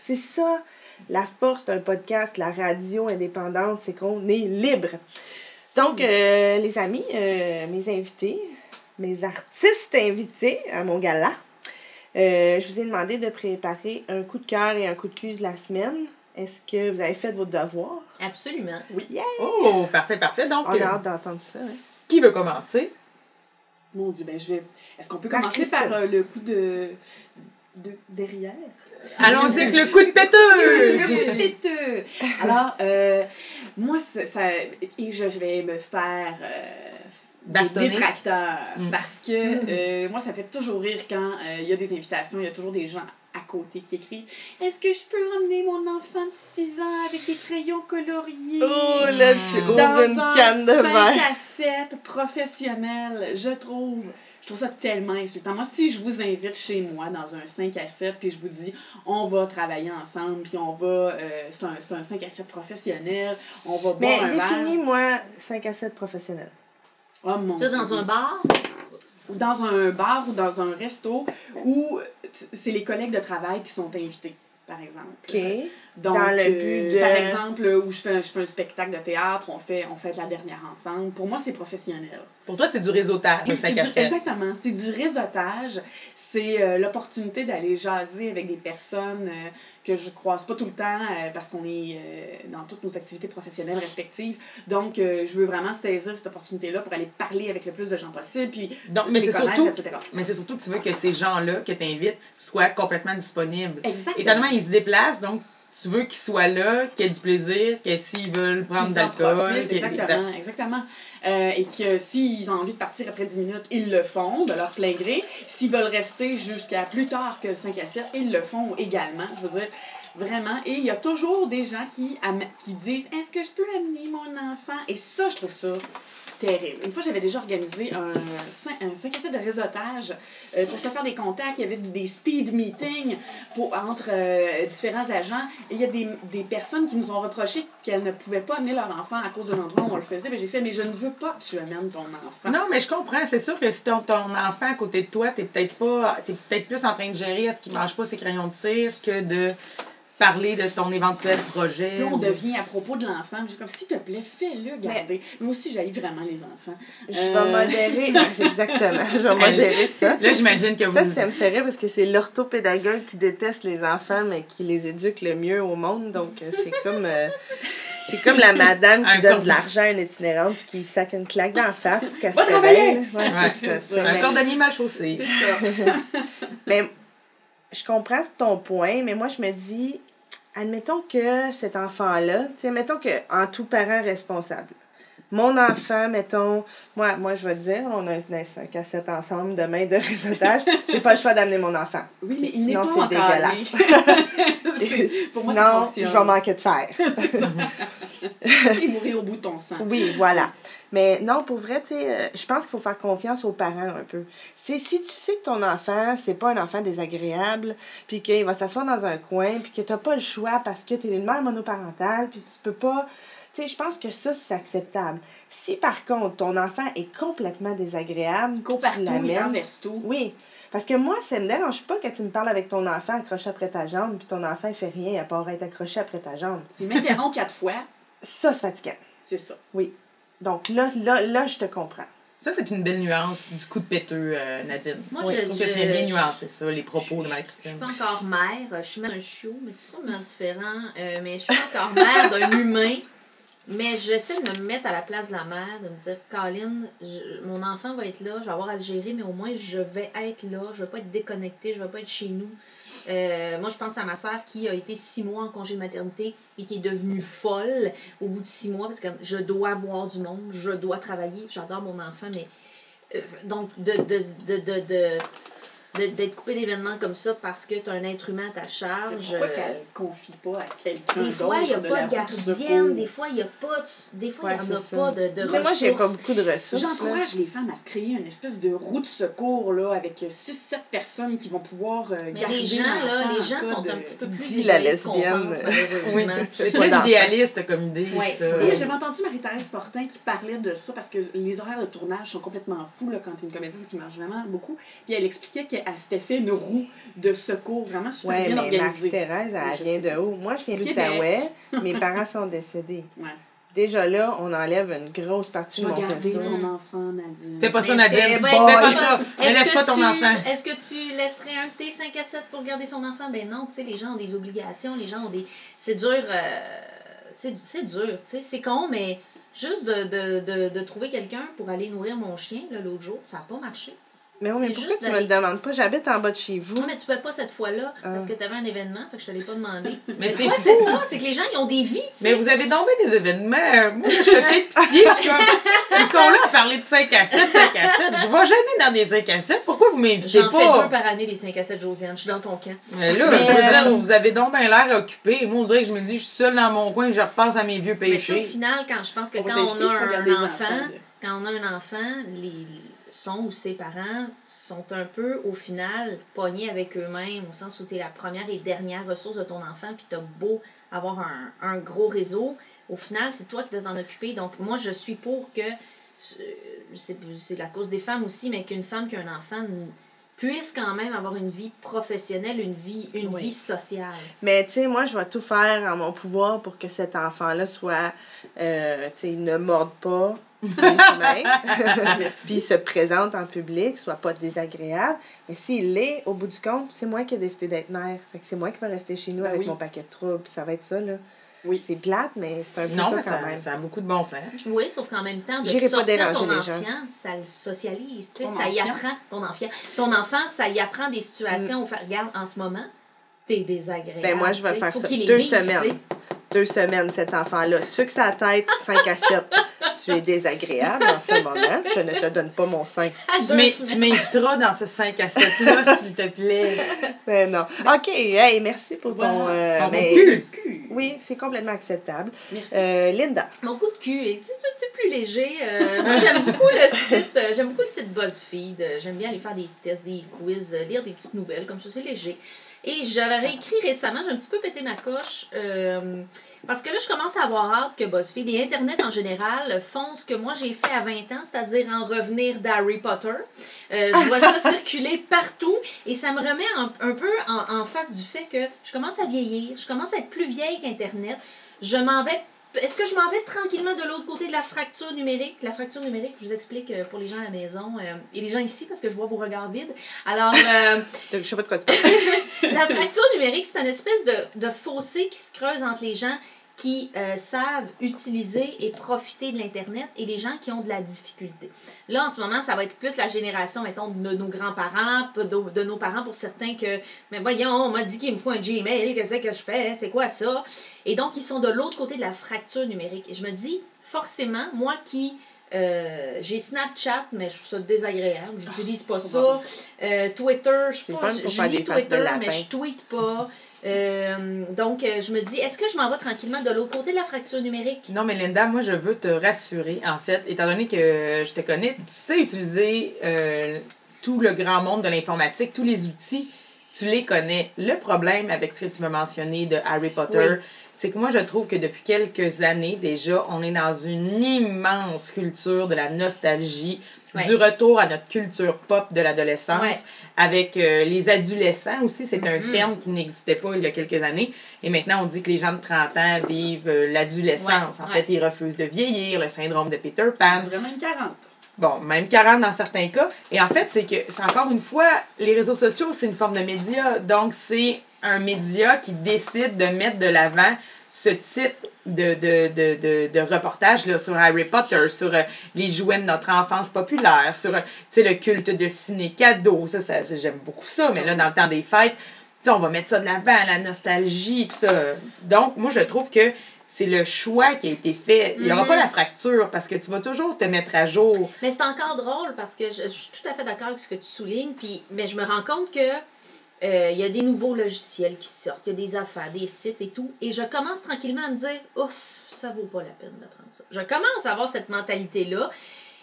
C'est ça. La force d'un podcast, la radio indépendante, c'est qu'on est libre. Donc, euh, les amis, euh, mes invités, mes artistes invités à mon gala, euh, je vous ai demandé de préparer un coup de cœur et un coup de cul de la semaine. Est-ce que vous avez fait votre devoir?
Absolument.
Oh, parfait, parfait. Donc,
On
euh,
a hâte d'entendre ça. hein.
qui veut commencer?
Mon Dieu, ben je vais. Est-ce qu'on peut
Par
commencer
Christine.
par euh, le coup de. de derrière?
Allons-y avec le coup de péteux!
Péteux. Alors, euh, moi, ça, ça- et je, je vais me faire euh, des détracteurs
Mm.
parce que euh, moi, ça me fait toujours rire quand euh, il y a des invitations, il y a toujours des gens à côté qui écrivent Est-ce que je peux emmener mon enfant de 6 ans avec des crayons coloriés?
Oh, là, tu
Dans
ouvres
dans
une
un
canne de
5
verre.
à 7 professionnel, je trouve. Je trouve ça tellement insultant. Moi, si je vous invite chez moi dans un 5 à 7, puis je vous dis, on va travailler ensemble, puis on va. euh, c'est un, c'est un 5 à 7 professionnel, on va boire
Mais
un verre.
définis-moi 5 à 7 professionnels.
Oh, mon
Ça, dans
Dieu.
un bar,
Ou dans un bar ou dans un resto où c'est les collègues de travail qui sont invités, par exemple.
OK.
Donc,
Dans le
euh,
but de-
Par exemple, où je fais, un, je fais un spectacle de théâtre, on fait, on fait la dernière ensemble. Pour moi, c'est professionnel.
Pour toi, c'est du réseautage, le
C'est
5
du-
à 7.
Exactement. C'est du réseautage. C'est euh, l'opportunité d'aller jaser avec des personnes euh, que je croise pas tout le temps euh, parce qu'on est euh, dans toutes nos activités professionnelles respectives. Donc, euh, je veux vraiment saisir cette opportunité-là pour aller parler avec le plus de gens possible. Puis,
Donc, mais c'est surtout,
etc.
mais c'est surtout que tu veux que ces gens-là que tu invites soient complètement disponibles.
Exactement.
Étonnamment, ils se déplacent, donc tu veux qu'ils soient là, qu'ils aient du plaisir, que s'ils veulent prendre
profitent,
qu'ils-
Exactement, exactement. Euh, et que s'ils ont envie de partir après 10 minutes, ils le font de leur plein gré. S'ils veulent rester jusqu'à plus tard que 5 à 7, ils le font également. Je veux dire, vraiment. Et il y a toujours des gens qui, qui disent Est-ce que je peux amener mon enfant Et ça, je trouve ça terrible. Une fois, j'avais déjà organisé un 5, un 5 à 7 de réseautage euh, pour se faire des contacts. Il y avait des speed meetings pour, entre euh, différents agents. Il y a des, des personnes qui nous ont reproché qu'elles ne pouvaient pas amener leur enfant à cause de l'endroit où on le faisait. Mais j'ai fait, mais je ne veux pas que tu amènes ton enfant.
Non, mais je comprends. C'est sûr que si ton, ton enfant à côté de toi, t'es peut-être pas. Peut-être plus en train de gérer est-ce qu'il mange pas ses crayons de cire que de parler de ton éventuel projet.
Puis là, on
ou-
devient à propos de l'enfant. J'ai comme, s'il te plaît, fais-le, garder. Moi aussi, j'aille vraiment les enfants.
Je
Euh.
vais modérer. Ouais, c'est (laughs) exactement. Je vais modérer ça.
Là, j'imagine que
Ça,
vous.
ça me ferait parce que c'est l'orthopédagogue qui déteste les enfants, mais qui les éduque le mieux au monde. Donc, euh, c'est comme. euh, C'est comme la madame qui
Un
donne
cordon.
de l'argent à une itinérante puis qui sac une claque dans la face pour qu'elle se réveille. là. Ouais,
Ouais,
c'est ça.
ça.
Un cordonnier mal chaussé.
C'est ça.
Mais je comprends ton point, mais moi, je me dis, admettons que cet enfant-là, tu sais, mettons que en tout parent responsable, mon enfant, mettons, moi, moi je vais te dire, on a un 5 à 7 ensemble demain de réseautage, (laughs) j'ai pas le choix d'amener mon enfant.
Oui, mais il
Sinon, c'est dégueulasse. (laughs)
Pour moi,
Sinon, je vais manquer de fer. (laughs)
Et mourir au bout de ton sang.
Oui, voilà. Mais non, pour vrai, tu sais, euh, je pense qu'il faut faire confiance aux parents un peu. C'est si tu sais que ton enfant, c'est pas un enfant désagréable, puis qu'il va s'asseoir dans un coin, puis que t'as pas le choix parce que t'es une mère monoparentale, puis tu peux pas. Tu sais, je pense que ça, c'est acceptable. Si par contre, ton enfant est complètement désagréable,
Go
tu l'amènes.
tout.
Oui. Parce que moi, ça me dérange pas que tu me parles avec ton enfant accroché après ta jambe, puis ton enfant, il fait rien à part être accroché après ta jambe.
S'il m'interrompt quatre fois,
Ça, c'est fatigant.
c'est ça.
Donc là, là, là, je te comprends.
Ça, c'est une belle nuance du coup de péteux, euh, Nadine.
Moi,
Oui,
je,
Je trouve que tu viens bien
je-
nuancer ça, les propos de
Je
Marie-Christine.
suis pas encore mère, je suis mère d'un chiot, mais c'est vraiment différent. Euh, mais je suis pas encore mère d'un humain. Mais j'essaie de me mettre à la place de la mère, de me dire, Colin, mon enfant va être là, je vais avoir à le gérer, mais au moins je vais être là, je vais pas être déconnectée, je vais pas être chez nous. Euh, moi, je pense à ma soeur qui a été six mois en congé de maternité et qui est devenue folle au bout de six mois parce que je dois voir du monde, je dois travailler, j'adore mon enfant, mais euh, donc de- d'être coupé d'événements comme ça parce que tu as un être humain à ta charge.
Pourquoi
euh,
qu'elle confie pas à quelqu'un
des fois, il n'y a pas de gardienne, des fois, il n'y a pas de, des fois,
Ouais,
y en a
ça.
pas de, de
sais, moi, j'ai pas
ressources.
beaucoup de ressources.
J'encourage les femmes à se créer une espèce de roue de secours là, avec 6-7 personnes qui vont pouvoir euh,
Mais
garder
les gens, là, les
en
gens sont
de-
un petit peu plus
Dis la lesbienne.
pense,
Oui, (laughs) c'est très idéaliste comme idée.
Ouais.
ça.
Oui, j'avais entendu Marie-Thérèse Fortin qui parlait de ça parce que les horaires de tournage sont complètement fous là, quand tu es une comédienne qui marche vraiment beaucoup. Puis elle expliquait qu'elle s'était fait une roue de secours vraiment super
Ouais,
bien
mais
organisée.
Marie-Thérèse, elle vient de haut. Moi, je viens de l'Outaouais. (laughs) Mes parents sont décédés.
Ouais.
Déjà là, on enlève une grosse partie
Tu
de mon réseau.
ton enfant, Nadine.
Fais pas ça,
Mais-
Nadine.
eh
Fais pas ça. Mais
Est-ce
laisse
que
pas ton
tu-
enfant.
Est-ce que tu laisserais un de tes 5 à 7 pour garder son enfant? Ben non, tu sais, les gens ont des obligations, les gens ont des. C'est dur. euh, C'est c'est dur, tu sais, c'est con, mais juste de, de, de, de trouver quelqu'un pour aller nourrir mon chien, là, l'autre jour, ça n'a pas marché.
Mais oui, mais pourquoi tu me le demandes pas? J'habite en bas de chez vous.
Non, mais tu peux pas cette fois-là parce
Ah.
que tu avais un événement, fait que je te l'ai pas demandé. (laughs)
Mais c'est
ça, c'est que les gens, ils ont des vies,
Mais vous avez tombé des événements. Euh, Moi, je fais pitié. Je suis comme, (laughs) ils sont là à parler de 5 à 7, 5 à 7. Je vais jamais dans des 5 à 7. Pourquoi vous m'invitez
J'en fais
pas?
deux par année des 5 à 7, Josiane. Je suis dans ton camp.
Mais là,
Mais,
je veux
euh,
dire, vous avez donc bien l'air occupé. Moi, on dirait que je me dis, je suis seule dans mon coin, je repense à mes vieux
Mais tu sais, au
péchés.
final, quand je pense que
On
quand on a un, enfant, quand on a un enfant, les son ou ses parents sont un peu, au final, pognés avec eux-mêmes, au sens où tu es la première et dernière ressource de ton enfant, puis tu as beau avoir un, un gros réseau, au final, c'est toi qui dois t'en occuper. Donc, moi, je suis pour que, euh, c'est c'est la cause des femmes aussi, mais qu'une femme qui a un enfant n- puisse quand même avoir une vie professionnelle, une vie, une
Oui.
vie sociale.
Mais tu sais, moi, je vais tout faire en mon pouvoir pour que cet enfant-là soit, euh, tu sais, ne morde pas (laughs) (laughs) puis se présente en public, soit pas désagréable. Mais s'il l'est, au bout du compte, c'est moi qui ai décidé d'être mère. Fait que c'est moi qui vais rester chez nous
Ben
avec
oui.
mon paquet de troubles, ça va être ça, là.
Oui.
C'est plate, mais c'est un peu
Non,
ça
mais
quand
ça,
même.
ça a beaucoup de bon sens.
Oui, sauf qu'en même temps, de
pas
sortir ton enfant,
gens.
ça le socialise. tu sais,
Ton
ça y
enfant.
apprend, ton enfant, ton enfant, ça y apprend des situations où, faire, regarde, en ce moment, t'es désagréable.
Mm. Ben, moi, je vais faire ça. Deux
vive, sais.
Semaines. Deux semaines, cet enfant-là. Tu sais que sa tête, 5 à 7. tu es désagréable en ce moment. Je ne te donne pas mon sein.
À
Tu m'inviteras dans ce 5 à 7-là, (laughs) s'il te plaît.
Mais non. OK, hey, merci pour ton.
Voilà.
euh,
Ton
mais-
cul.
Cul.
Oui, c'est complètement acceptable.
Merci.
Euh, Linda.
Mon coup de cul est c'est un petit peu plus léger. Euh, moi, j'aime beaucoup le site. j'aime beaucoup le site BuzzFeed. J'aime bien aller faire des tests, des quiz, lire des petites nouvelles comme ça, c'est léger. Et je leur ai écrit récemment, j'ai un petit peu pété ma coche. euh, parce que là, je commence à avoir hâte que BuzzFeed et Internet en général font ce que moi j'ai fait à 20 ans, c'est-à-dire en revenir d'Harry Potter. Euh, je vois ça (laughs) circuler partout et ça me remet un, un peu en, en face du fait que je commence à vieillir, je commence à être plus vieille qu'Internet. Je m'en vais. Est-ce que je m'en vais tranquillement de l'autre côté de la fracture numérique? La fracture numérique, je vous explique euh, pour les gens à la maison euh, et les gens ici parce que je vois vos regards vides. Alors, euh, (laughs)
Je sais pas de quoi tu parles. (laughs)
la fracture numérique, c'est une espèce de, de fossé qui se creuse entre les gens qui euh, savent utiliser et profiter de l'Internet et les gens qui ont de la difficulté. Là, en ce moment, ça va être plus la génération, mettons, de nos grands-parents, de, de nos parents pour certains que, mais voyons, on m'a dit qu'il me faut un Gmail, que c'est que je fais, c'est quoi ça? Et donc, ils sont de l'autre côté de la fracture numérique. Et je me dis, forcément, moi qui euh, j'ai Snapchat, mais je trouve ça désagréable. J'utilise pas
je
ça.
pas
Euh, Twitter, je pas. Je je lis Twitter, mais je tweete pas. Euh, donc, je me dis, est-ce que je m'en vais tranquillement de l'autre côté de la fracture numérique?
Non, mais Linda, moi, je veux te rassurer, en fait, étant donné que je te connais, tu sais utiliser tout le grand monde de l'informatique, tous les outils, tu les connais. Le problème avec ce que tu m'as mentionné de Harry Potter,
Oui.
c'est que moi, je trouve que depuis quelques années déjà, on est dans une immense culture de la nostalgie, du retour à notre culture pop de l'adolescence, avec euh, les adolescents aussi. C'est un
Mhm.
terme qui n'existait pas il y a quelques années. Et maintenant, on dit que les gens de 30 ans vivent euh, l'adolescence. En fait, ils refusent de vieillir, le syndrome de Peter Pan.
Même 40.
Bon, même 40 dans certains cas. Et en fait, c'est que, c'est encore une fois, les réseaux sociaux, c'est une forme de média. Donc, c'est un média qui décide de mettre de l'avant ce type de, de, de, de, de reportage là, sur Harry Potter, sur euh, les jouets de notre enfance populaire, sur euh, le culte de ciné-cadeau. Ça, ça, ça, j'aime beaucoup ça. Mais là, dans le temps des fêtes, on va mettre ça de l'avant, la nostalgie, tout ça. Donc, moi, je trouve que c'est le choix qui a été fait. Il n'y aura
Mhm.
pas la fracture parce que tu vas toujours te mettre à jour.
Mais c'est encore drôle parce que je, je suis tout à fait d'accord avec ce que tu soulignes. Puis, mais je me rends compte que euh, il y a des nouveaux logiciels qui sortent, il y a des affaires, des sites et tout. Et je commence tranquillement à me dire, ouf, ça vaut pas la peine d'apprendre ça. Je commence à avoir cette mentalité-là.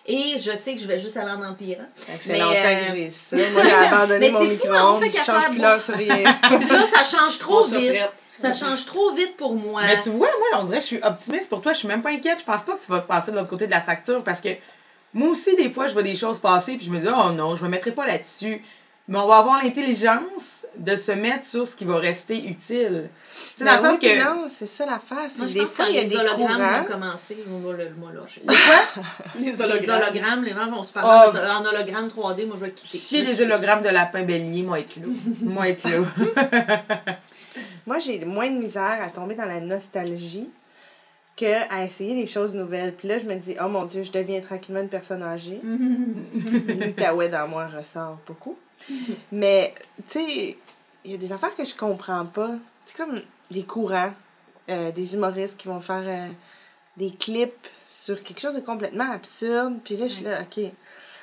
Et je sais que je vais juste aller en empirant.
Ça fait
Mais,
longtemps
euh,
que j'ai ça. Moi, j'ai abandonné (laughs)
Mais
mon
c'est fou, hein, on
micro-ondes.
fait
Je
qu'à
change plus l'heure sur rien. (laughs)
là, ça change trop
On
vite. Ça change trop vite pour moi.
Mais tu vois, moi, on dirait que je suis optimiste pour toi. Je suis même pas inquiète. Je pense pas que tu vas passer de l'autre côté de la facture parce que moi aussi, des fois, je vois des choses passer puis je me dis, oh non, je me mettrai pas là-dessus. Mais on va avoir l'intelligence de se mettre sur ce qui va rester utile. Sais, dans
Ben
le sens
oui, puis
que.
non, c'est ça l'affaire. C'est
Moi,
que
je
des
pense que
fois,
quand
il y a
les
des
hologrammes
courants.
vont commencer, on va le, moi. (laughs)
Les
Les
hologrammes.
hologrammes, les gens vont se parler
Oh.
en hologramme 3D, moi je vais quitter.
S'il y a des hologrammes de lapin bélier, moi, être là. (laughs) moi, être là. (laughs)
Moi, j'ai moins de misère à tomber dans la nostalgie qu'à essayer des choses nouvelles. Puis là, je me dis, oh mon Dieu, je deviens tranquillement une personne âgée. L'Outaouais dans moi ressort beaucoup. (laughs) Mais, tu sais, il y a des affaires que je comprends pas. C'est comme les courants, euh, des humoristes qui vont faire euh, des clips sur quelque chose de complètement absurde. Puis là, je suis là, OK.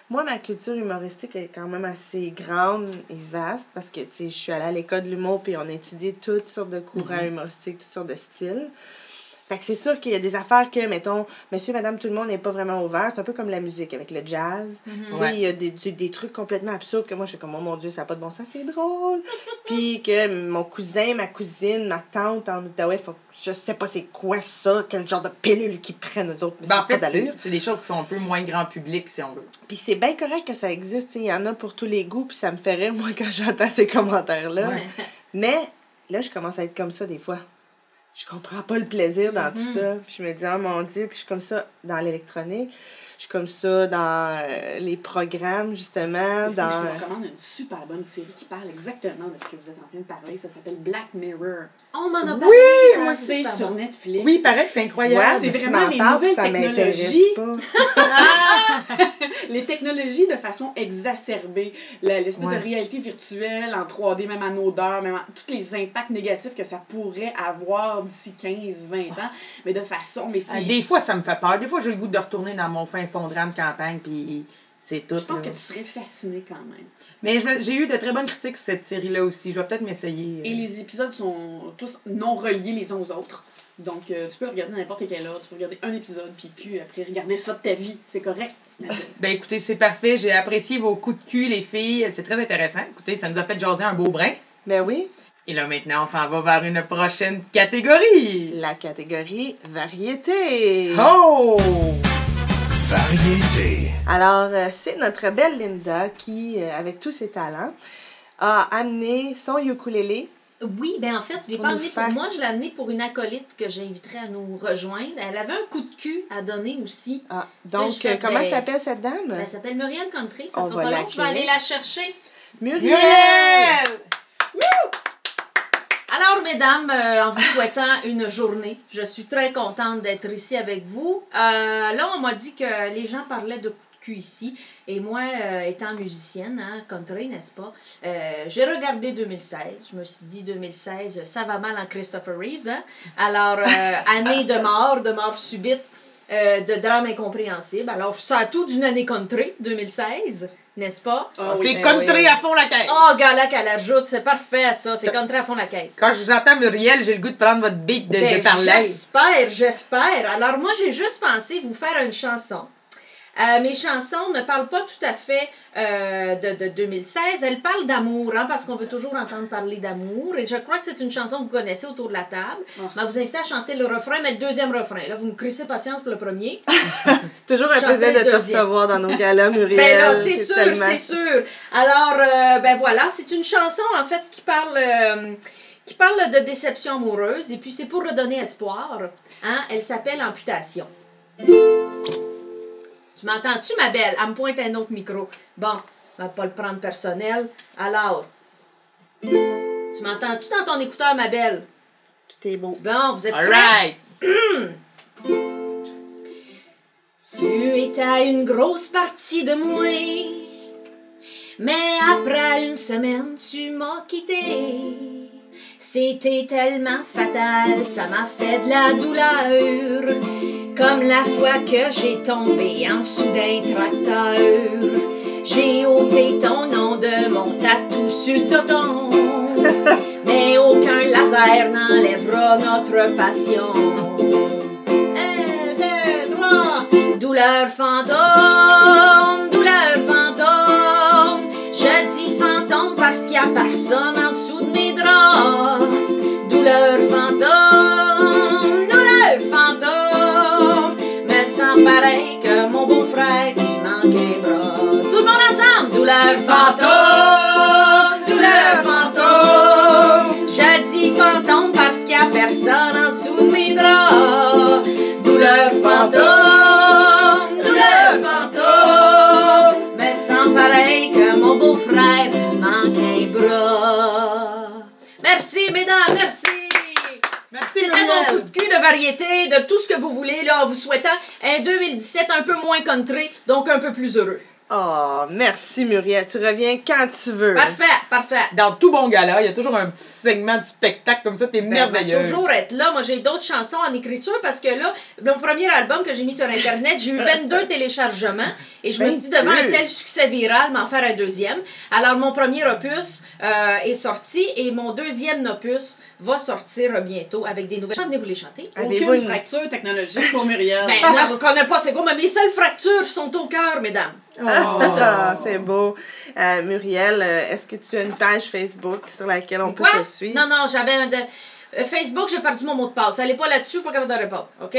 Moi, ma culture humoristique est quand même assez grande et vaste parce que, tu sais, je suis allée à l'école de l'humour puis on a étudié toutes sortes de courants
Mhm.
humoristiques, toutes sortes de styles. Fait que c'est sûr qu'il y a des affaires que, mettons, monsieur, madame, tout le monde n'est pas vraiment ouvert. C'est un peu comme la musique avec le jazz. Tu sais,
Ouais.
il y a des, des, des trucs complètement absurdes que moi, je suis comme, oh mon Dieu, ça n'a pas de bon sens, c'est drôle. (laughs) Puis que mon cousin, ma cousine, ma tante en Outaouais, font, je sais pas c'est quoi ça, quel genre de pilule qu'ils prennent eux autres, mais
Ben,
ça
en
n'a pas
fait,
d'allure.
c'est- c'est des choses qui sont un peu moins grand public, si on veut.
Puis c'est bien correct que ça existe, il y en a pour tous les goûts, puis ça me fait rire, moi, quand j'entends ces commentaires-là.
Ouais.
Mais là, je commence à être comme ça des fois. Je comprends pas le plaisir dans tout
Mhm.
ça. Puis je me dis, oh mon Dieu, puis je suis comme ça dans l'électronique. Je suis comme ça dans euh, les programmes, justement. Dans...
Je vous recommande une super bonne série qui parle exactement de ce que vous êtes en train de parler. Ça s'appelle Black Mirror.
On m'en a
Oui,
parlé. ça,
Moi,
c'est
sur
bon.
Netflix.
Oui, il paraît que c'est
Ouais,
incroyable.
c'est vraiment
m'en
les nouvelles
ça
technologies.
pas. (laughs)
les technologies de façon exacerbée, La- l'espèce
Ouais.
de réalité virtuelle en 3D, même en odeur, même en- tous les impacts négatifs que ça pourrait avoir d'ici 15, 20 ans, mais de façon, mais
Ah. Des fois, ça me fait peur. Des fois, j'ai le goût de retourner dans mon fin rame campagne, puis c'est tout.
Je pense
là.
que tu serais fasciné quand même.
Mais j'ai eu de très bonnes critiques sur cette série-là aussi. Je vais peut-être m'essayer.
Et les épisodes sont tous non reliés les uns aux autres. Donc, euh, tu peux regarder n'importe quelle heure, tu peux regarder un épisode, puis puis après regarder ça de ta vie. C'est correct. (laughs)
Ben écoutez, c'est parfait. J'ai apprécié vos coups de cul, les filles. C'est très intéressant. Écoutez, ça nous a fait jaser un beau brin.
Ben oui,
Et là, maintenant, on s'en va vers une prochaine catégorie.
la catégorie variété.
Oh!
Variété.
Alors, euh, c'est notre belle Linda qui, euh, avec tous ses talents, a amené son ukulélé.
Oui, ben en fait, je l'ai
Pour
pas amené pour moi, je l'ai amené pour une acolyte que j'inviterais à nous rejoindre. Elle avait un coup de cul à donner aussi.
Ah, donc, euh, comment
ben,
s'appelle cette dame?
Elle s'appelle Muriel Country. Ça
On
sera
va
pas long, je vais aller la chercher.
Muriel!
Muriel!
Alors, mesdames, euh, en vous souhaitant une journée, je suis très contente d'être ici avec vous. Euh, là, on m'a dit que les gens parlaient de cul ici. Et moi, euh, étant musicienne, hein, country, n'est-ce pas, euh, j'ai regardé 2016. Je me suis dit, 2016, ça va mal en Christopher Reeves. Hein? Alors, euh, année de mort, de mort subite, euh, de drame incompréhensible. Alors, ça a tout d'une année country, 2016, n'est-ce pas?
Ah oui.
C'est
eh
country
oui.
à fond la caisse.
Oh, gala qu'elle ajoute, c'est parfait ça, c'est country à fond la caisse.
Quand je vous entends, Muriel, j'ai le goût de prendre votre beat de,
Ben,
de parler.
J'espère, j'espère. Alors moi, j'ai juste pensé vous faire une chanson. Euh, mes chansons ne parlent pas tout à fait euh, de, de 2016. Elles parlent d'amour, hein, parce qu'on veut toujours entendre parler d'amour. Et je crois que c'est une chanson que vous connaissez autour de la table.
Oh.
Je vais vous inviter à chanter le refrain, mais le deuxième refrain. Là, vous me crissez patience pour le premier. (laughs)
Toujours un plaisir de te recevoir dans nos galas, Muriel. (laughs)
Ben là, c'est sûr,
tellement-
c'est sûr. Alors, euh, ben voilà, c'est une chanson en fait qui parle, euh, qui parle de déception amoureuse et puis c'est pour redonner espoir. Hein? Elle s'appelle Amputation. Tu m'entends-tu, ma belle? Elle me pointe un autre micro. Bon, on va pas le prendre personnel. Alors, tu m'entends-tu dans ton écouteur, ma belle?
Tout est beau.
Bon, vous êtes
All
prêts?
right. (clears throat)
Tu étais une grosse partie de moi, mais après une semaine, tu m'as quitté. C'était tellement fatal, ça m'a fait de la douleur, comme la fois que j'ai tombé en dessous d'un tracteur. J'ai ôté ton nom de mon tatou sur le toton, (laughs) mais aucun laser n'enlèvera notre passion. Un, deux, trois. Douleur fantôme, douleur fantôme. Je dis fantôme parce qu'il y a personne en dessous de mes draps. Douleur fantôme, Douleur fantôme, douleur fantôme. Je dis fantôme parce qu'il y a personne en dessous de mes draps. Douleur fantôme, douleur fantôme. Me sens pareil que mon beau-frère manque un bras. Merci, mesdames, merci.
Merci,
C'était mon coup de cul de variété, de tout ce que vous voulez, là, en vous souhaitant un 2017 un peu moins country, donc un peu plus heureux.
Oh, merci, Muriel. Tu reviens quand tu veux.
Parfait, parfait.
Dans tout bon gala, il y a toujours un petit segment du spectacle comme ça, t'es
Ben,
merveilleuse.
toujours être là. Moi, j'ai d'autres chansons en écriture parce que là, mon premier album que j'ai mis sur Internet, j'ai eu 22 (laughs) téléchargements et je me suis dit, devant un
22.
tel succès viral, m'en faire un deuxième. Alors, mon premier opus euh, est sorti et mon deuxième opus va sortir bientôt avec des nouvelles. Venez vous les chanter?
Avez-vous une-
fracture technologique pour Muriel.
Ben, (laughs) non, on connaît pas c'est quoi, mais mes seules fractures sont au cœur, mesdames.
Ah, (laughs) c'est beau. Euh, Muriel, euh, est-ce que tu as une page Facebook sur laquelle on peut
Quoi?
te suivre?
Non, non, j'avais un de... euh, Facebook, j'ai perdu mon mot de passe. Allez pas là-dessus, pas capable de répondre, OK?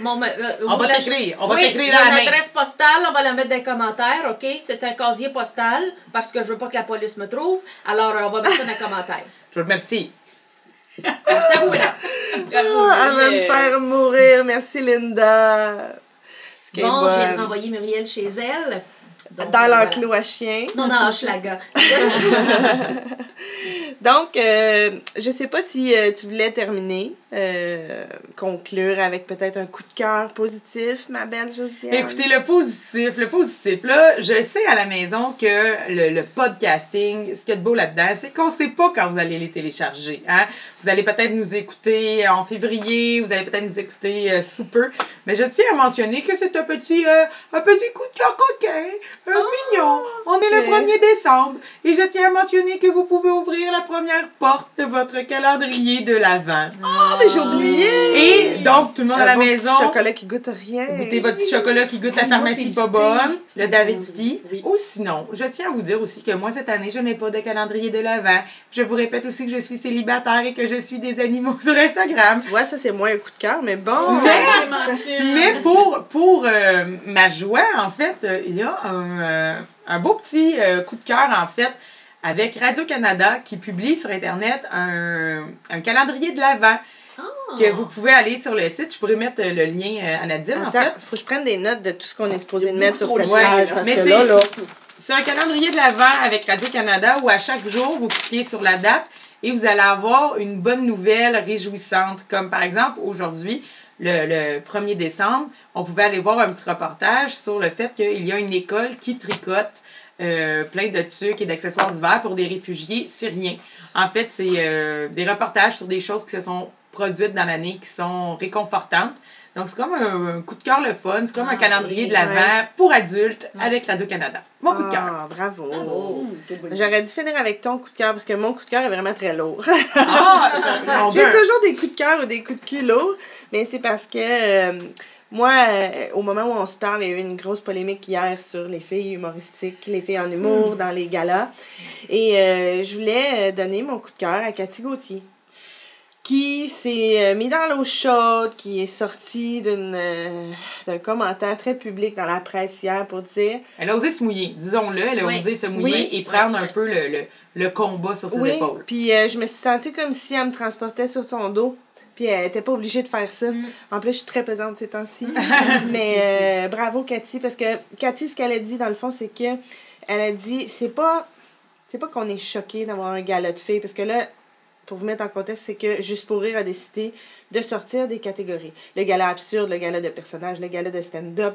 Mon, euh,
On va t'écrire, on va
oui,
t'écrire
j'ai
la
une
main.
adresse postale, on va la mettre dans les commentaires, OK? C'est un casier postal, parce que je veux pas que la police me trouve. Alors, on va mettre ça dans les commentaires.
Je vous remercie.
Merci à vous,
Ah, elle va me faire mourir. Merci, Linda.
Bon, je viens de
bonne.
renvoyer Muriel chez elle. Donc,
Dans
euh,
l'enclos à chien.
Non, dans Hochelaga. (laughs)
Donc, euh, je sais pas si euh, tu voulais terminer, euh, conclure avec peut-être un coup de cœur positif, ma belle Josiane.
Écoutez, le positif, le positif, là, je sais à la maison que le, le podcasting, ce qu'il y a de beau là-dedans, c'est qu'on sait pas quand vous allez les télécharger. Hein? Vous allez peut-être nous écouter en février, vous allez peut-être nous écouter euh, sous peu, mais je tiens à mentionner que c'est un petit, euh, un petit coup de cœur coquin, un mignon. On est le
ok.
1er décembre et je tiens à mentionner que vous pouvez ouvrir la première porte de votre calendrier de l'Avent.
Oh, mais j'ai oublié!
Et donc, tout le monde à
Un
la
beau petit
maison,
chocolat qui goûte rien.
Goûtez votre petit chocolat qui goûte la
Oui, moi,
pharmacie pas bonne, le David City.
Oui.
Ou sinon, je tiens à vous dire aussi que moi, cette année, je n'ai pas de calendrier de l'Avent. Je vous répète aussi que je suis célibataire et que je suis des animaux sur Instagram.
Tu vois, ça, c'est moins un coup de cœur, mais bon.
Mais- pour, pour euh, ma joie, en fait, euh, il y a un, euh, un beau petit euh, coup de cœur, en fait, avec Radio-Canada qui publie sur Internet un, un calendrier de l'Avent
Oh.
que vous pouvez aller sur le site. Je pourrais mettre euh, le lien euh, à Nadine, en fait.
Faut que je prenne des notes de tout ce qu'on est supposé de mettre sur cette page, parce
mais
que
c'est-
là, là,
C'est un calendrier de l'Avent avec Radio-Canada où à chaque jour, vous cliquez sur la date et vous allez avoir une bonne nouvelle réjouissante, comme par exemple aujourd'hui, le, le 1er décembre, on pouvait aller voir un petit reportage sur le fait qu'il y a une école qui tricote euh, plein de trucs et d'accessoires d'hiver pour des réfugiés syriens. En fait, c'est euh, des reportages sur des choses qui se sont produites dans l'année qui sont réconfortantes. Donc, c'est comme un, coup de cœur le fun. C'est comme un
Ah,
calendrier
oui.
de l'Avent
Ouais.
pour adultes
Ouais.
avec Radio-Canada. Mon coup de cœur.
Ah, bravo.
Bravo.
J'aurais dû finir avec ton coup de cœur parce que mon coup de cœur est vraiment très lourd.
Ah! (laughs)
J'ai toujours des coups de cœur ou des coups de cul lourds, mais c'est parce que euh, moi, euh, au moment où on se parle, il y a eu une grosse polémique hier sur les filles humoristiques, les filles en humour
Hmm.
dans les galas. Et euh, je voulais euh, donner mon coup de cœur à Cathy Gauthier, qui s'est euh, mis dans l'eau chaude, qui est sortie d'une, euh, d'un commentaire très public dans la presse hier pour dire
Elle a osé se mouiller, disons-le. Elle a
Oui.
osé se mouiller
Oui.
et prendre
Oui,
un peu le, le, le combat sur ses
Oui,
épaules.
puis euh, je me suis sentie comme si elle me transportait sur son dos. Puis elle était pas obligée de faire ça.
Mm.
En plus, je suis très pesante ces temps-ci. (laughs) Mais euh, bravo, Cathy, parce que Cathy, ce qu'elle a dit, dans le fond, c'est que elle a dit c'est pas c'est pas qu'on est choqué d'avoir un gala de filles, parce que là, pour vous mettre en contexte, c'est que Juste pour rire a décidé de sortir des catégories. Le gala absurde, le gala de personnages, le gala de stand-up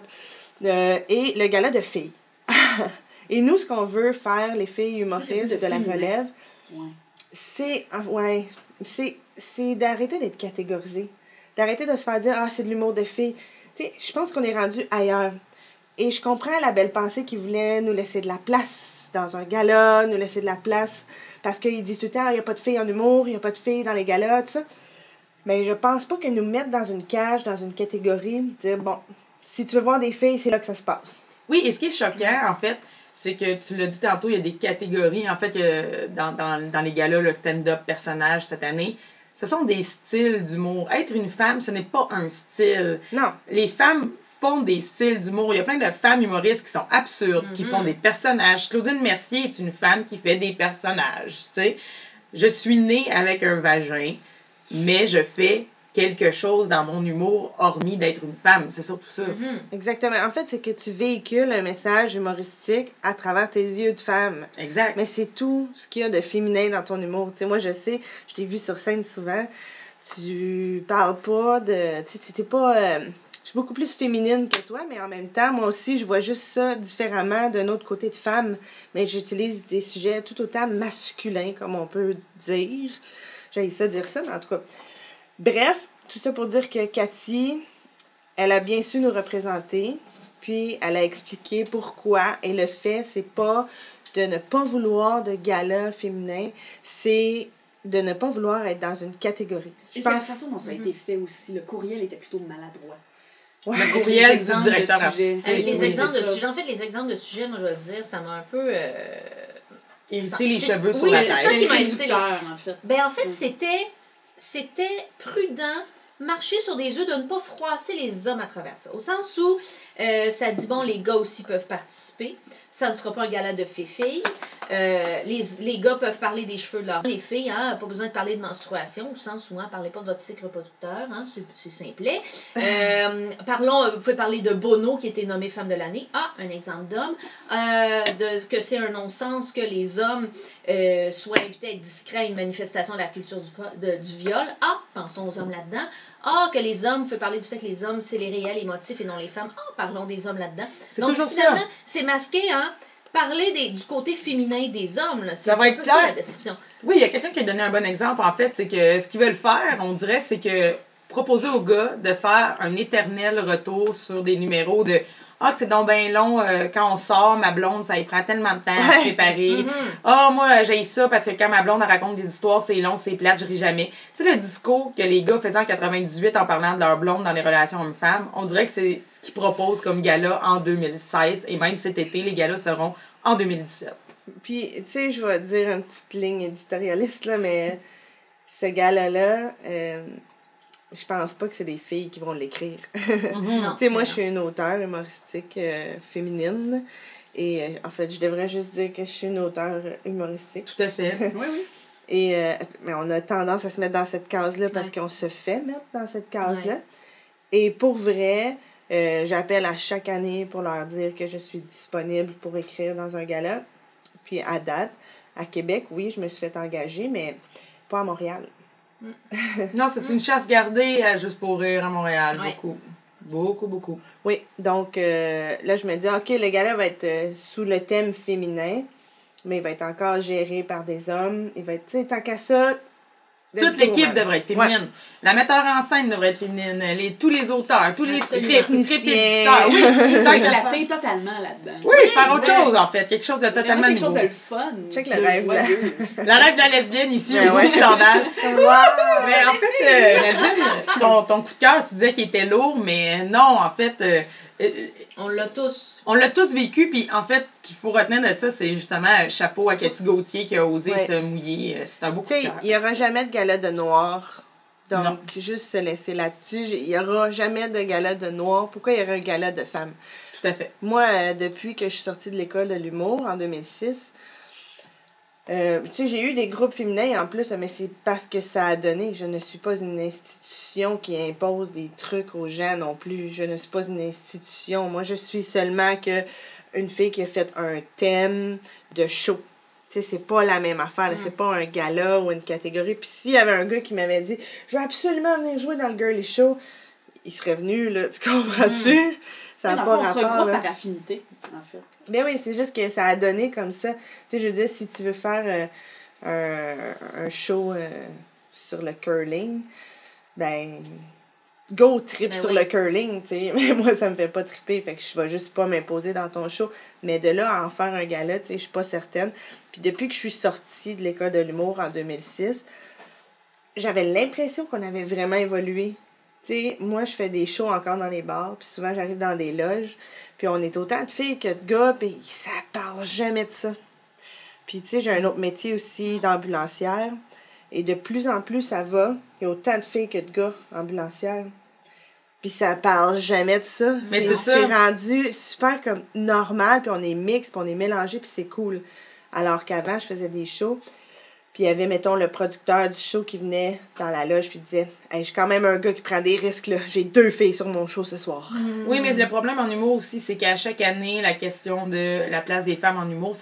euh, et le gala de filles. (laughs) et nous, ce qu'on veut faire, les filles humoristes de la relève,
Ouais.
c'est ouais, c'est c'est d'arrêter d'être catégorisé. D'arrêter de se faire dire ah c'est de l'humour de filles. Tu sais, je pense qu'on est rendu ailleurs. Et je comprends la belle pensée qui voulait nous laisser de la place dans un gala, nous laisser de la place parce qu'ils disent tout le temps il n'y a pas de filles en humour, il n'y a pas de filles dans les galas, tout ça. Mais je pense pas que nous mettre dans une cage, dans une catégorie, dire bon, si tu veux voir des filles, c'est là que ça se passe.
Oui, et ce qui est choquant, en fait, c'est que tu l'as dit tantôt, il y a des catégories. En fait, euh, dans, dans, dans les galas, le stand-up personnage cette année, ce sont des styles d'humour. Être une femme, ce n'est pas un style.
Non,
Les femmes font des styles d'humour. Il y a plein de femmes humoristes qui sont absurdes, qui
Mhm.
font des personnages. Claudine Mercier est une femme qui fait des personnages. Tu sais, je suis née avec un vagin, mais je fais quelque chose dans mon humour, hormis d'être une femme. C'est surtout ça.
Mhm.
exactement. En fait, c'est que tu véhicules un message humoristique à travers tes yeux de femme.
Exact.
Mais c'est tout ce qu'il y a de féminin dans ton humour. Tu sais, moi, je sais, je t'ai vu sur scène souvent. Tu parles pas de. Tu sais, tu t'es pas. euh, je suis beaucoup plus féminine que toi, mais en même temps, moi aussi, je vois juste ça différemment d'un autre côté de femme. Mais j'utilise des sujets tout autant masculins, comme on peut dire. J'ai ça dire ça, mais en tout cas. Bref, tout ça pour dire que Cathy, elle a bien su nous représenter. Puis elle a expliqué pourquoi. Et le fait, c'est pas de ne pas vouloir de gala féminin, c'est de ne pas vouloir être dans une catégorie. Je
Et c'est la
pense.
façon dont ça a
Mhm.
été fait aussi. Le courriel était plutôt maladroit.
Ouais.
Le courriel du directeur artistique.
Avec les
Oui,
exemples de
c'est ça.
sujets, en fait, les exemples de sujets, moi, je vais te dire, ça m'a un peu. euh,
Hérisser les cheveux sur
oui,
la
c'est ça
tête.
qui m'a hérissé les-
en fait.
Ben, en fait, c'était, c'était prudent, marcher sur des œufs, de ne pas froisser les hommes à travers ça. Au sens où euh, ça dit, bon, les gars aussi peuvent participer. Ça ne sera pas un gala de filles Euh, les, les gars peuvent parler des cheveux de leur... Les filles, hein, pas besoin de parler de menstruation, au sens où, hein, parlez pas de votre cycle reproducteur, hein, c'est, c'est simplet. (laughs) Euh, parlons, vous pouvez parler de Bono, qui était nommé femme de l'année. Ah, un exemple d'homme. De, que c'est un non-sens que les hommes soient invités à être discrets à une manifestation de la culture du, de- du viol. Ah, pensons aux hommes là-dedans. Ah, que les hommes, pouvez parler du fait que les hommes, c'est les réels émotifs et non les femmes. Ah, parlons des hommes là-dedans. Donc, finalement, c'est masqué, hein? Parler des, du côté féminin des hommes, là.
Ça va être
peu ça,
clair.
la description.
Oui, il y a quelqu'un qui a donné un bon exemple, en fait, c'est que ce qu'ils veulent faire, on dirait, c'est que proposer aux gars de faire un éternel retour sur des numéros de Ah, c'est donc bien long, euh, quand on sort, ma blonde, ça y prend tellement de temps à se préparer.
Mhm.
Ah, moi, j'ai ça parce que quand ma blonde elle raconte des histoires, c'est long, c'est plate, je ris jamais. Tu sais, le discours que les gars faisaient en 98 en parlant de leur blonde dans les relations hommes-femmes, on dirait que c'est ce qu'ils proposent comme gala en 2016 et même cet été, les galas seront en 2017.
Puis, tu sais, je vais dire une petite ligne éditorialiste, là, mais ce gala-là, euh, je pense pas que c'est des filles qui vont l'écrire. (laughs)
Mhm.
Tu sais, moi, je suis une auteure humoristique euh, féminine. Et euh, en fait, je devrais juste dire que je suis une auteure humoristique.
Tout à fait. (laughs)
Oui, oui.
Et, euh, mais on a tendance à se mettre dans cette case-là parce qu'on se fait mettre dans cette case-là.
Ouais.
Et pour vrai, j'appelle à chaque année pour leur dire que je suis disponible pour écrire dans un gala. Puis à date, à Québec, oui, je me suis fait engager, mais pas à Montréal.
Non, c'est une chasse gardée à Juste pour rire à Montréal.
Ouais.
Beaucoup. Beaucoup, beaucoup.
Oui, donc euh, là, je me dis, OK, le gala va être euh, sous le thème féminin, mais il va être encore géré par des hommes. Il va être, tu sais, tant qu'à ça.
Toute l'équipe devrait être féminine. La metteur en scène devrait être féminine. Les, tous les auteurs, tous les scripts, les éditeurs. Oui,
Ça
ça
a
éclate.
éclaté totalement là-dedans.
Oui, faire autre chose, en fait. Quelque chose de totalement
quelque chose
nouveau.
de le fun.
Check le rêve, là. (laughs)
rêve de la lesbienne ici,
Ben
au
ouais.
bout du sandal. (laughs)
Wow!
Mais en fait, euh, Nadine, ton, ton coup de cœur, tu disais qu'il était lourd, mais non, en fait, euh,
On l'a tous.
on l'a tous vécu, puis en fait, ce qu'il faut retenir de ça, c'est justement euh, chapeau à Cathy Gauthier qui a osé
Ouais.
se mouiller. Euh, C'est un beau coup
Tu sais, il n'y aura jamais de gala de noir. Donc,
Non.
juste se laisser là-dessus. Il n'y aura jamais de gala de noir. Pourquoi il y aurait un gala de femmes?
Tout à fait.
Moi, euh, depuis que je suis sortie de l'école de l'humour en 2006, euh, tu sais, j'ai eu des groupes féminins en plus, mais c'est parce que ça a donné. Je ne suis pas une institution qui impose des trucs aux gens non plus. Je ne suis pas une institution. Moi, je suis seulement que une fille qui a fait un thème de show. Tu sais, c'est pas la même affaire.
Mm.
C'est pas un gala ou une catégorie. Puis s'il y avait un gars qui m'avait dit « Je veux absolument venir jouer dans le girly show », il serait venu, là. Tu comprends-tu? Ça n'a pas
on se
rapport,
regroupe
là.
par affinité, en fait.
Ben oui, c'est juste que ça a donné comme ça. Tu sais, je veux dire, si tu veux faire euh, un, un show euh, sur le curling, ben, go trip
Ben
sur
oui.
le curling, tu sais. (laughs) Mais moi, ça me fait pas triper, fait que je vais juste pas m'imposer dans ton show. Mais de là à en faire un gala, tu sais, je suis pas certaine. Puis depuis que je suis sortie de l'école de l'humour en 2006, j'avais l'impression qu'on avait vraiment évolué. Tu sais, moi, je fais des shows encore dans les bars, puis souvent, j'arrive dans des loges, puis on est autant de filles que de gars, puis ça parle jamais de ça. Puis, tu sais, j'ai un autre métier aussi d'ambulancière, et de plus en plus, ça va. Il y a autant de filles que de gars ambulancières. Puis ça parle jamais de ça.
Mais c'est ça.
C'est rendu super comme normal, puis on est mix, puis on est mélangé, puis c'est cool. Alors qu'avant, je faisais des shows, puis il y avait, mettons, le producteur du show qui venait dans la loge, puis disait Hey, je suis quand même un gars qui prend des risques, là. J'ai deux filles sur mon show ce soir.
Oui, mais le problème en humour aussi, c'est qu'à chaque année, la question de la place des femmes en humour,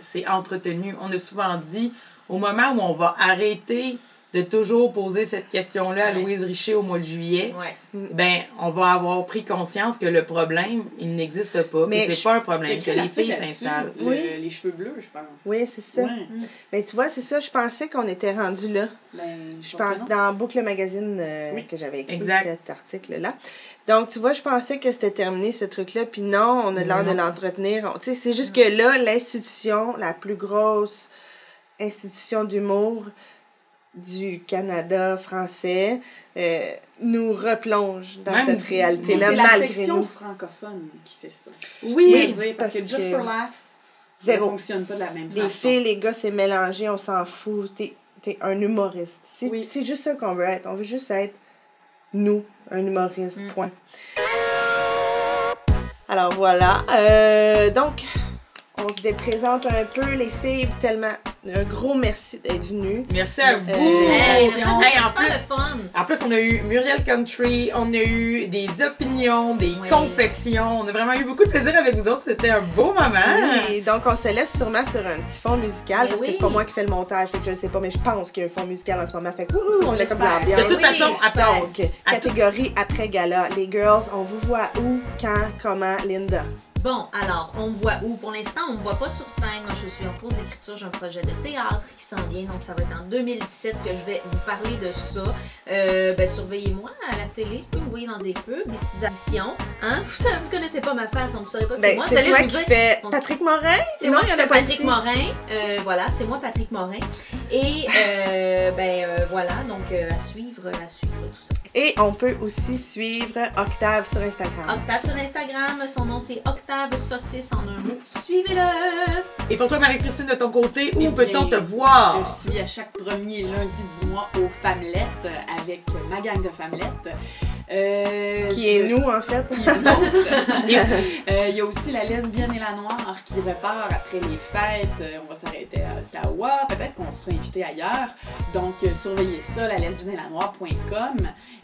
c'est entretenu. On a souvent dit, au moment où on va arrêter de toujours poser cette question-là à
Ouais.
Louise Richer au mois de juillet,
Ouais.
ben, on va avoir pris conscience que le problème, il n'existe pas.
Mais
c'est
je-
pas un problème, que les filles s'installent.
le-
Oui.
Les cheveux bleus, je pense.
Oui, c'est ça.
Ouais.
Mais tu vois, c'est ça, je pensais qu'on était rendu là.
Ben,
Je
pense
dans Boucle Magazine euh,
Oui,
que j'avais écrit
exact.
cet article-là. Donc, tu vois, je pensais que c'était terminé ce truc-là, puis non, on a l'air de l'entretenir. Tu sais, c'est juste que là, l'institution, la plus grosse institution d'humour du Canada français, euh, nous replonge dans
Même-
cette réalité-là,
c'est la
malgré
section
nous.
francophone qui fait ça.
Oui,
dire, parce,
parce
que Just
que-
for Laughs, ça
Zéro.
fonctionne pas de la même
Les
façon.
filles, les gars, c'est mélangé, on s'en fout. T'es es un humoriste. C'est
Oui.
c'est juste ça qu'on veut être. On veut juste être nous, un humoriste,
Mm.
point. Alors voilà. Euh, donc, on se déprésente un peu, les filles, tellement. Un gros merci d'être venues.
Merci à vous.
Hey,
Hey,
c'est
en plus,
le fun.
En plus, on a eu Muriel Country, on a eu des opinions, des
Oui.
confessions. On a vraiment eu beaucoup de plaisir avec vous autres. C'était un beau moment.
Et donc, on se laisse sûrement sur un petit fond musical,
Mais
parce que c'est pas moi qui fais le montage, fait que je ne sais pas, mais je pense qu'il y a un fond musical en ce moment. Fait que, on a comme l'ambiance.
De toute
Oui,
façon, attends.
Donc, catégorie après gala. Les girls, on vous voit où, quand, comment, Linda?
Bon, alors, on me voit où? Pour l'instant, on me voit pas sur scène. Moi, je suis en pause d'écriture. J'ai un projet de théâtre qui s'en vient. Donc, ça va être en 2017 que je vais vous parler de ça. Euh, ben, surveillez-moi à la télé. Vous me voyer dans des pubs, des petites émissions. Hein? Vous, vous connaissez pas ma face, donc vous saurez pas c'est
Ben,
moi.
c'est
Vous allez
toi qui
dire-
fais Patrick Morin?
C'est moi qui
y en a
fais Patrick
ici.
Morin. Euh, voilà, c'est moi Patrick Morin. Et euh, ben euh, voilà, donc euh, à suivre, à suivre tout ça.
Et on peut aussi suivre Octave sur Instagram.
Octave sur Instagram, son nom c'est Octave Saucisse en un mot. Suivez-le!
Et pour toi, Marie-Christine, de ton côté, où peut-on te voir?
Je suis à chaque premier lundi du mois aux Femelettes avec ma gang de Femelettes. Euh,
Qui est
je-
nous, en fait.
qui est nous autres. Euh, Il y a aussi la lesbienne et la noire qui repart après les fêtes. Euh, on va s'arrêter à Ottawa. Peut-être qu'on sera invité ailleurs. Donc, euh, surveillez ça, la lesbienne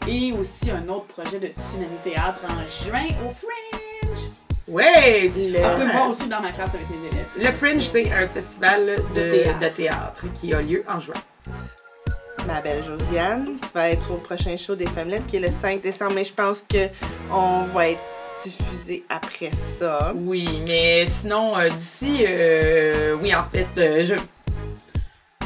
et aussi un autre projet de Tsunami Théâtre en juin au Fringe.
Ouais,
Le-
super.
On peut me voir aussi dans ma classe avec mes élèves.
Le Fringe, c'est un festival de,
De théâtre.
de théâtre qui a lieu en juin.
ma belle Josiane. Tu vas être au prochain show des Femmelettes qui est le 5 décembre, mais je pense qu'on va être diffusé après ça.
Oui, mais sinon, euh, d'ici, euh, oui, en fait, euh, je.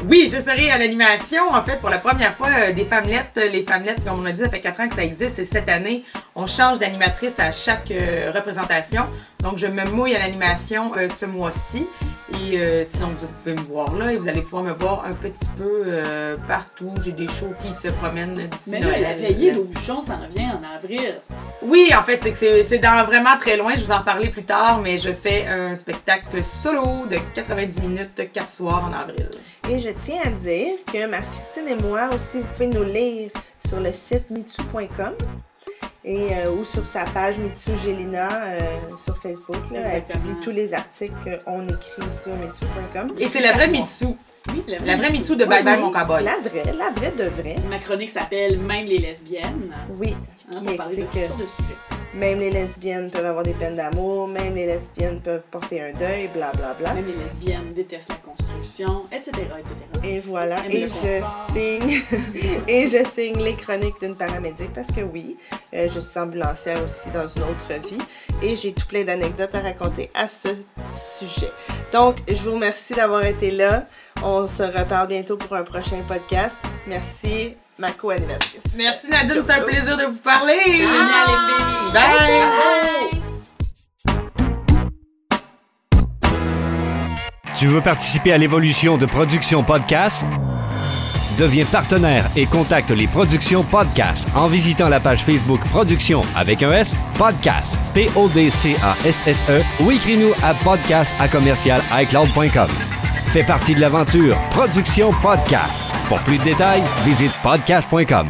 Oui, je serai à l'animation, en fait, pour la première fois euh, des Femmelettes. Les Femmelettes, comme on a dit, ça fait 4 ans que ça existe et cette année, on change d'animatrice à chaque euh, représentation. Donc, je me mouille à l'animation euh, ce mois-ci. Et euh, sinon, vous pouvez me voir là et vous allez pouvoir me voir un petit peu euh, partout. J'ai des shows qui se promènent d'ici
Mais là,
Noël.
la veillée d'Aubuchon s'en revient en avril.
Oui, en fait, c'est que c'est- c'est dans vraiment très loin. Je vais vous en parler plus tard, mais je fais un spectacle solo de 90 minutes, 4 soirs en avril.
Et je tiens à dire que Marie-Christine et moi aussi, vous pouvez nous lire sur le site mitsu.com et euh, ou sur sa page Mitsu Gélina euh, sur Facebook. Là, elle publie tous les articles qu'on écrit sur mitsu.com.
Et c'est la vraie Mitsu.
Oui, c'est
La vraie Mitsu de Bye Bye Mon Cowboy.
La vraie, la vraie de vraie.
Ma chronique s'appelle Même les lesbiennes.
Oui,
Hein,
qui explique que
sujets.
même les lesbiennes peuvent avoir des peines d'amour, même les lesbiennes peuvent porter un deuil, blablabla.
Même les lesbiennes détestent la construction, etc., etc.
Et voilà, et je signe (laughs) et je signe les chroniques d'une paramédic parce que oui, euh, je suis ambulancière aussi dans une autre vie et j'ai tout plein d'anecdotes à raconter à ce sujet. Donc, je vous remercie d'avoir été là. On se reparle bientôt pour un prochain podcast. Merci, ma co-animatrice.
Merci Nadine, c'est un plaisir de vous parler.
Génial, les filles!
Bye.
Bye!
Tu veux participer à l'évolution de Production Podcast? Deviens partenaire et contacte les Productions Podcast en visitant la page Facebook Production avec un S, Podcast, P-O-D-C-A-S-S-E E, ou écris-nous à podcast à commercial iCloud.com. Fais partie de l'aventure Production Podcast. Pour plus de détails, visite podcast.com.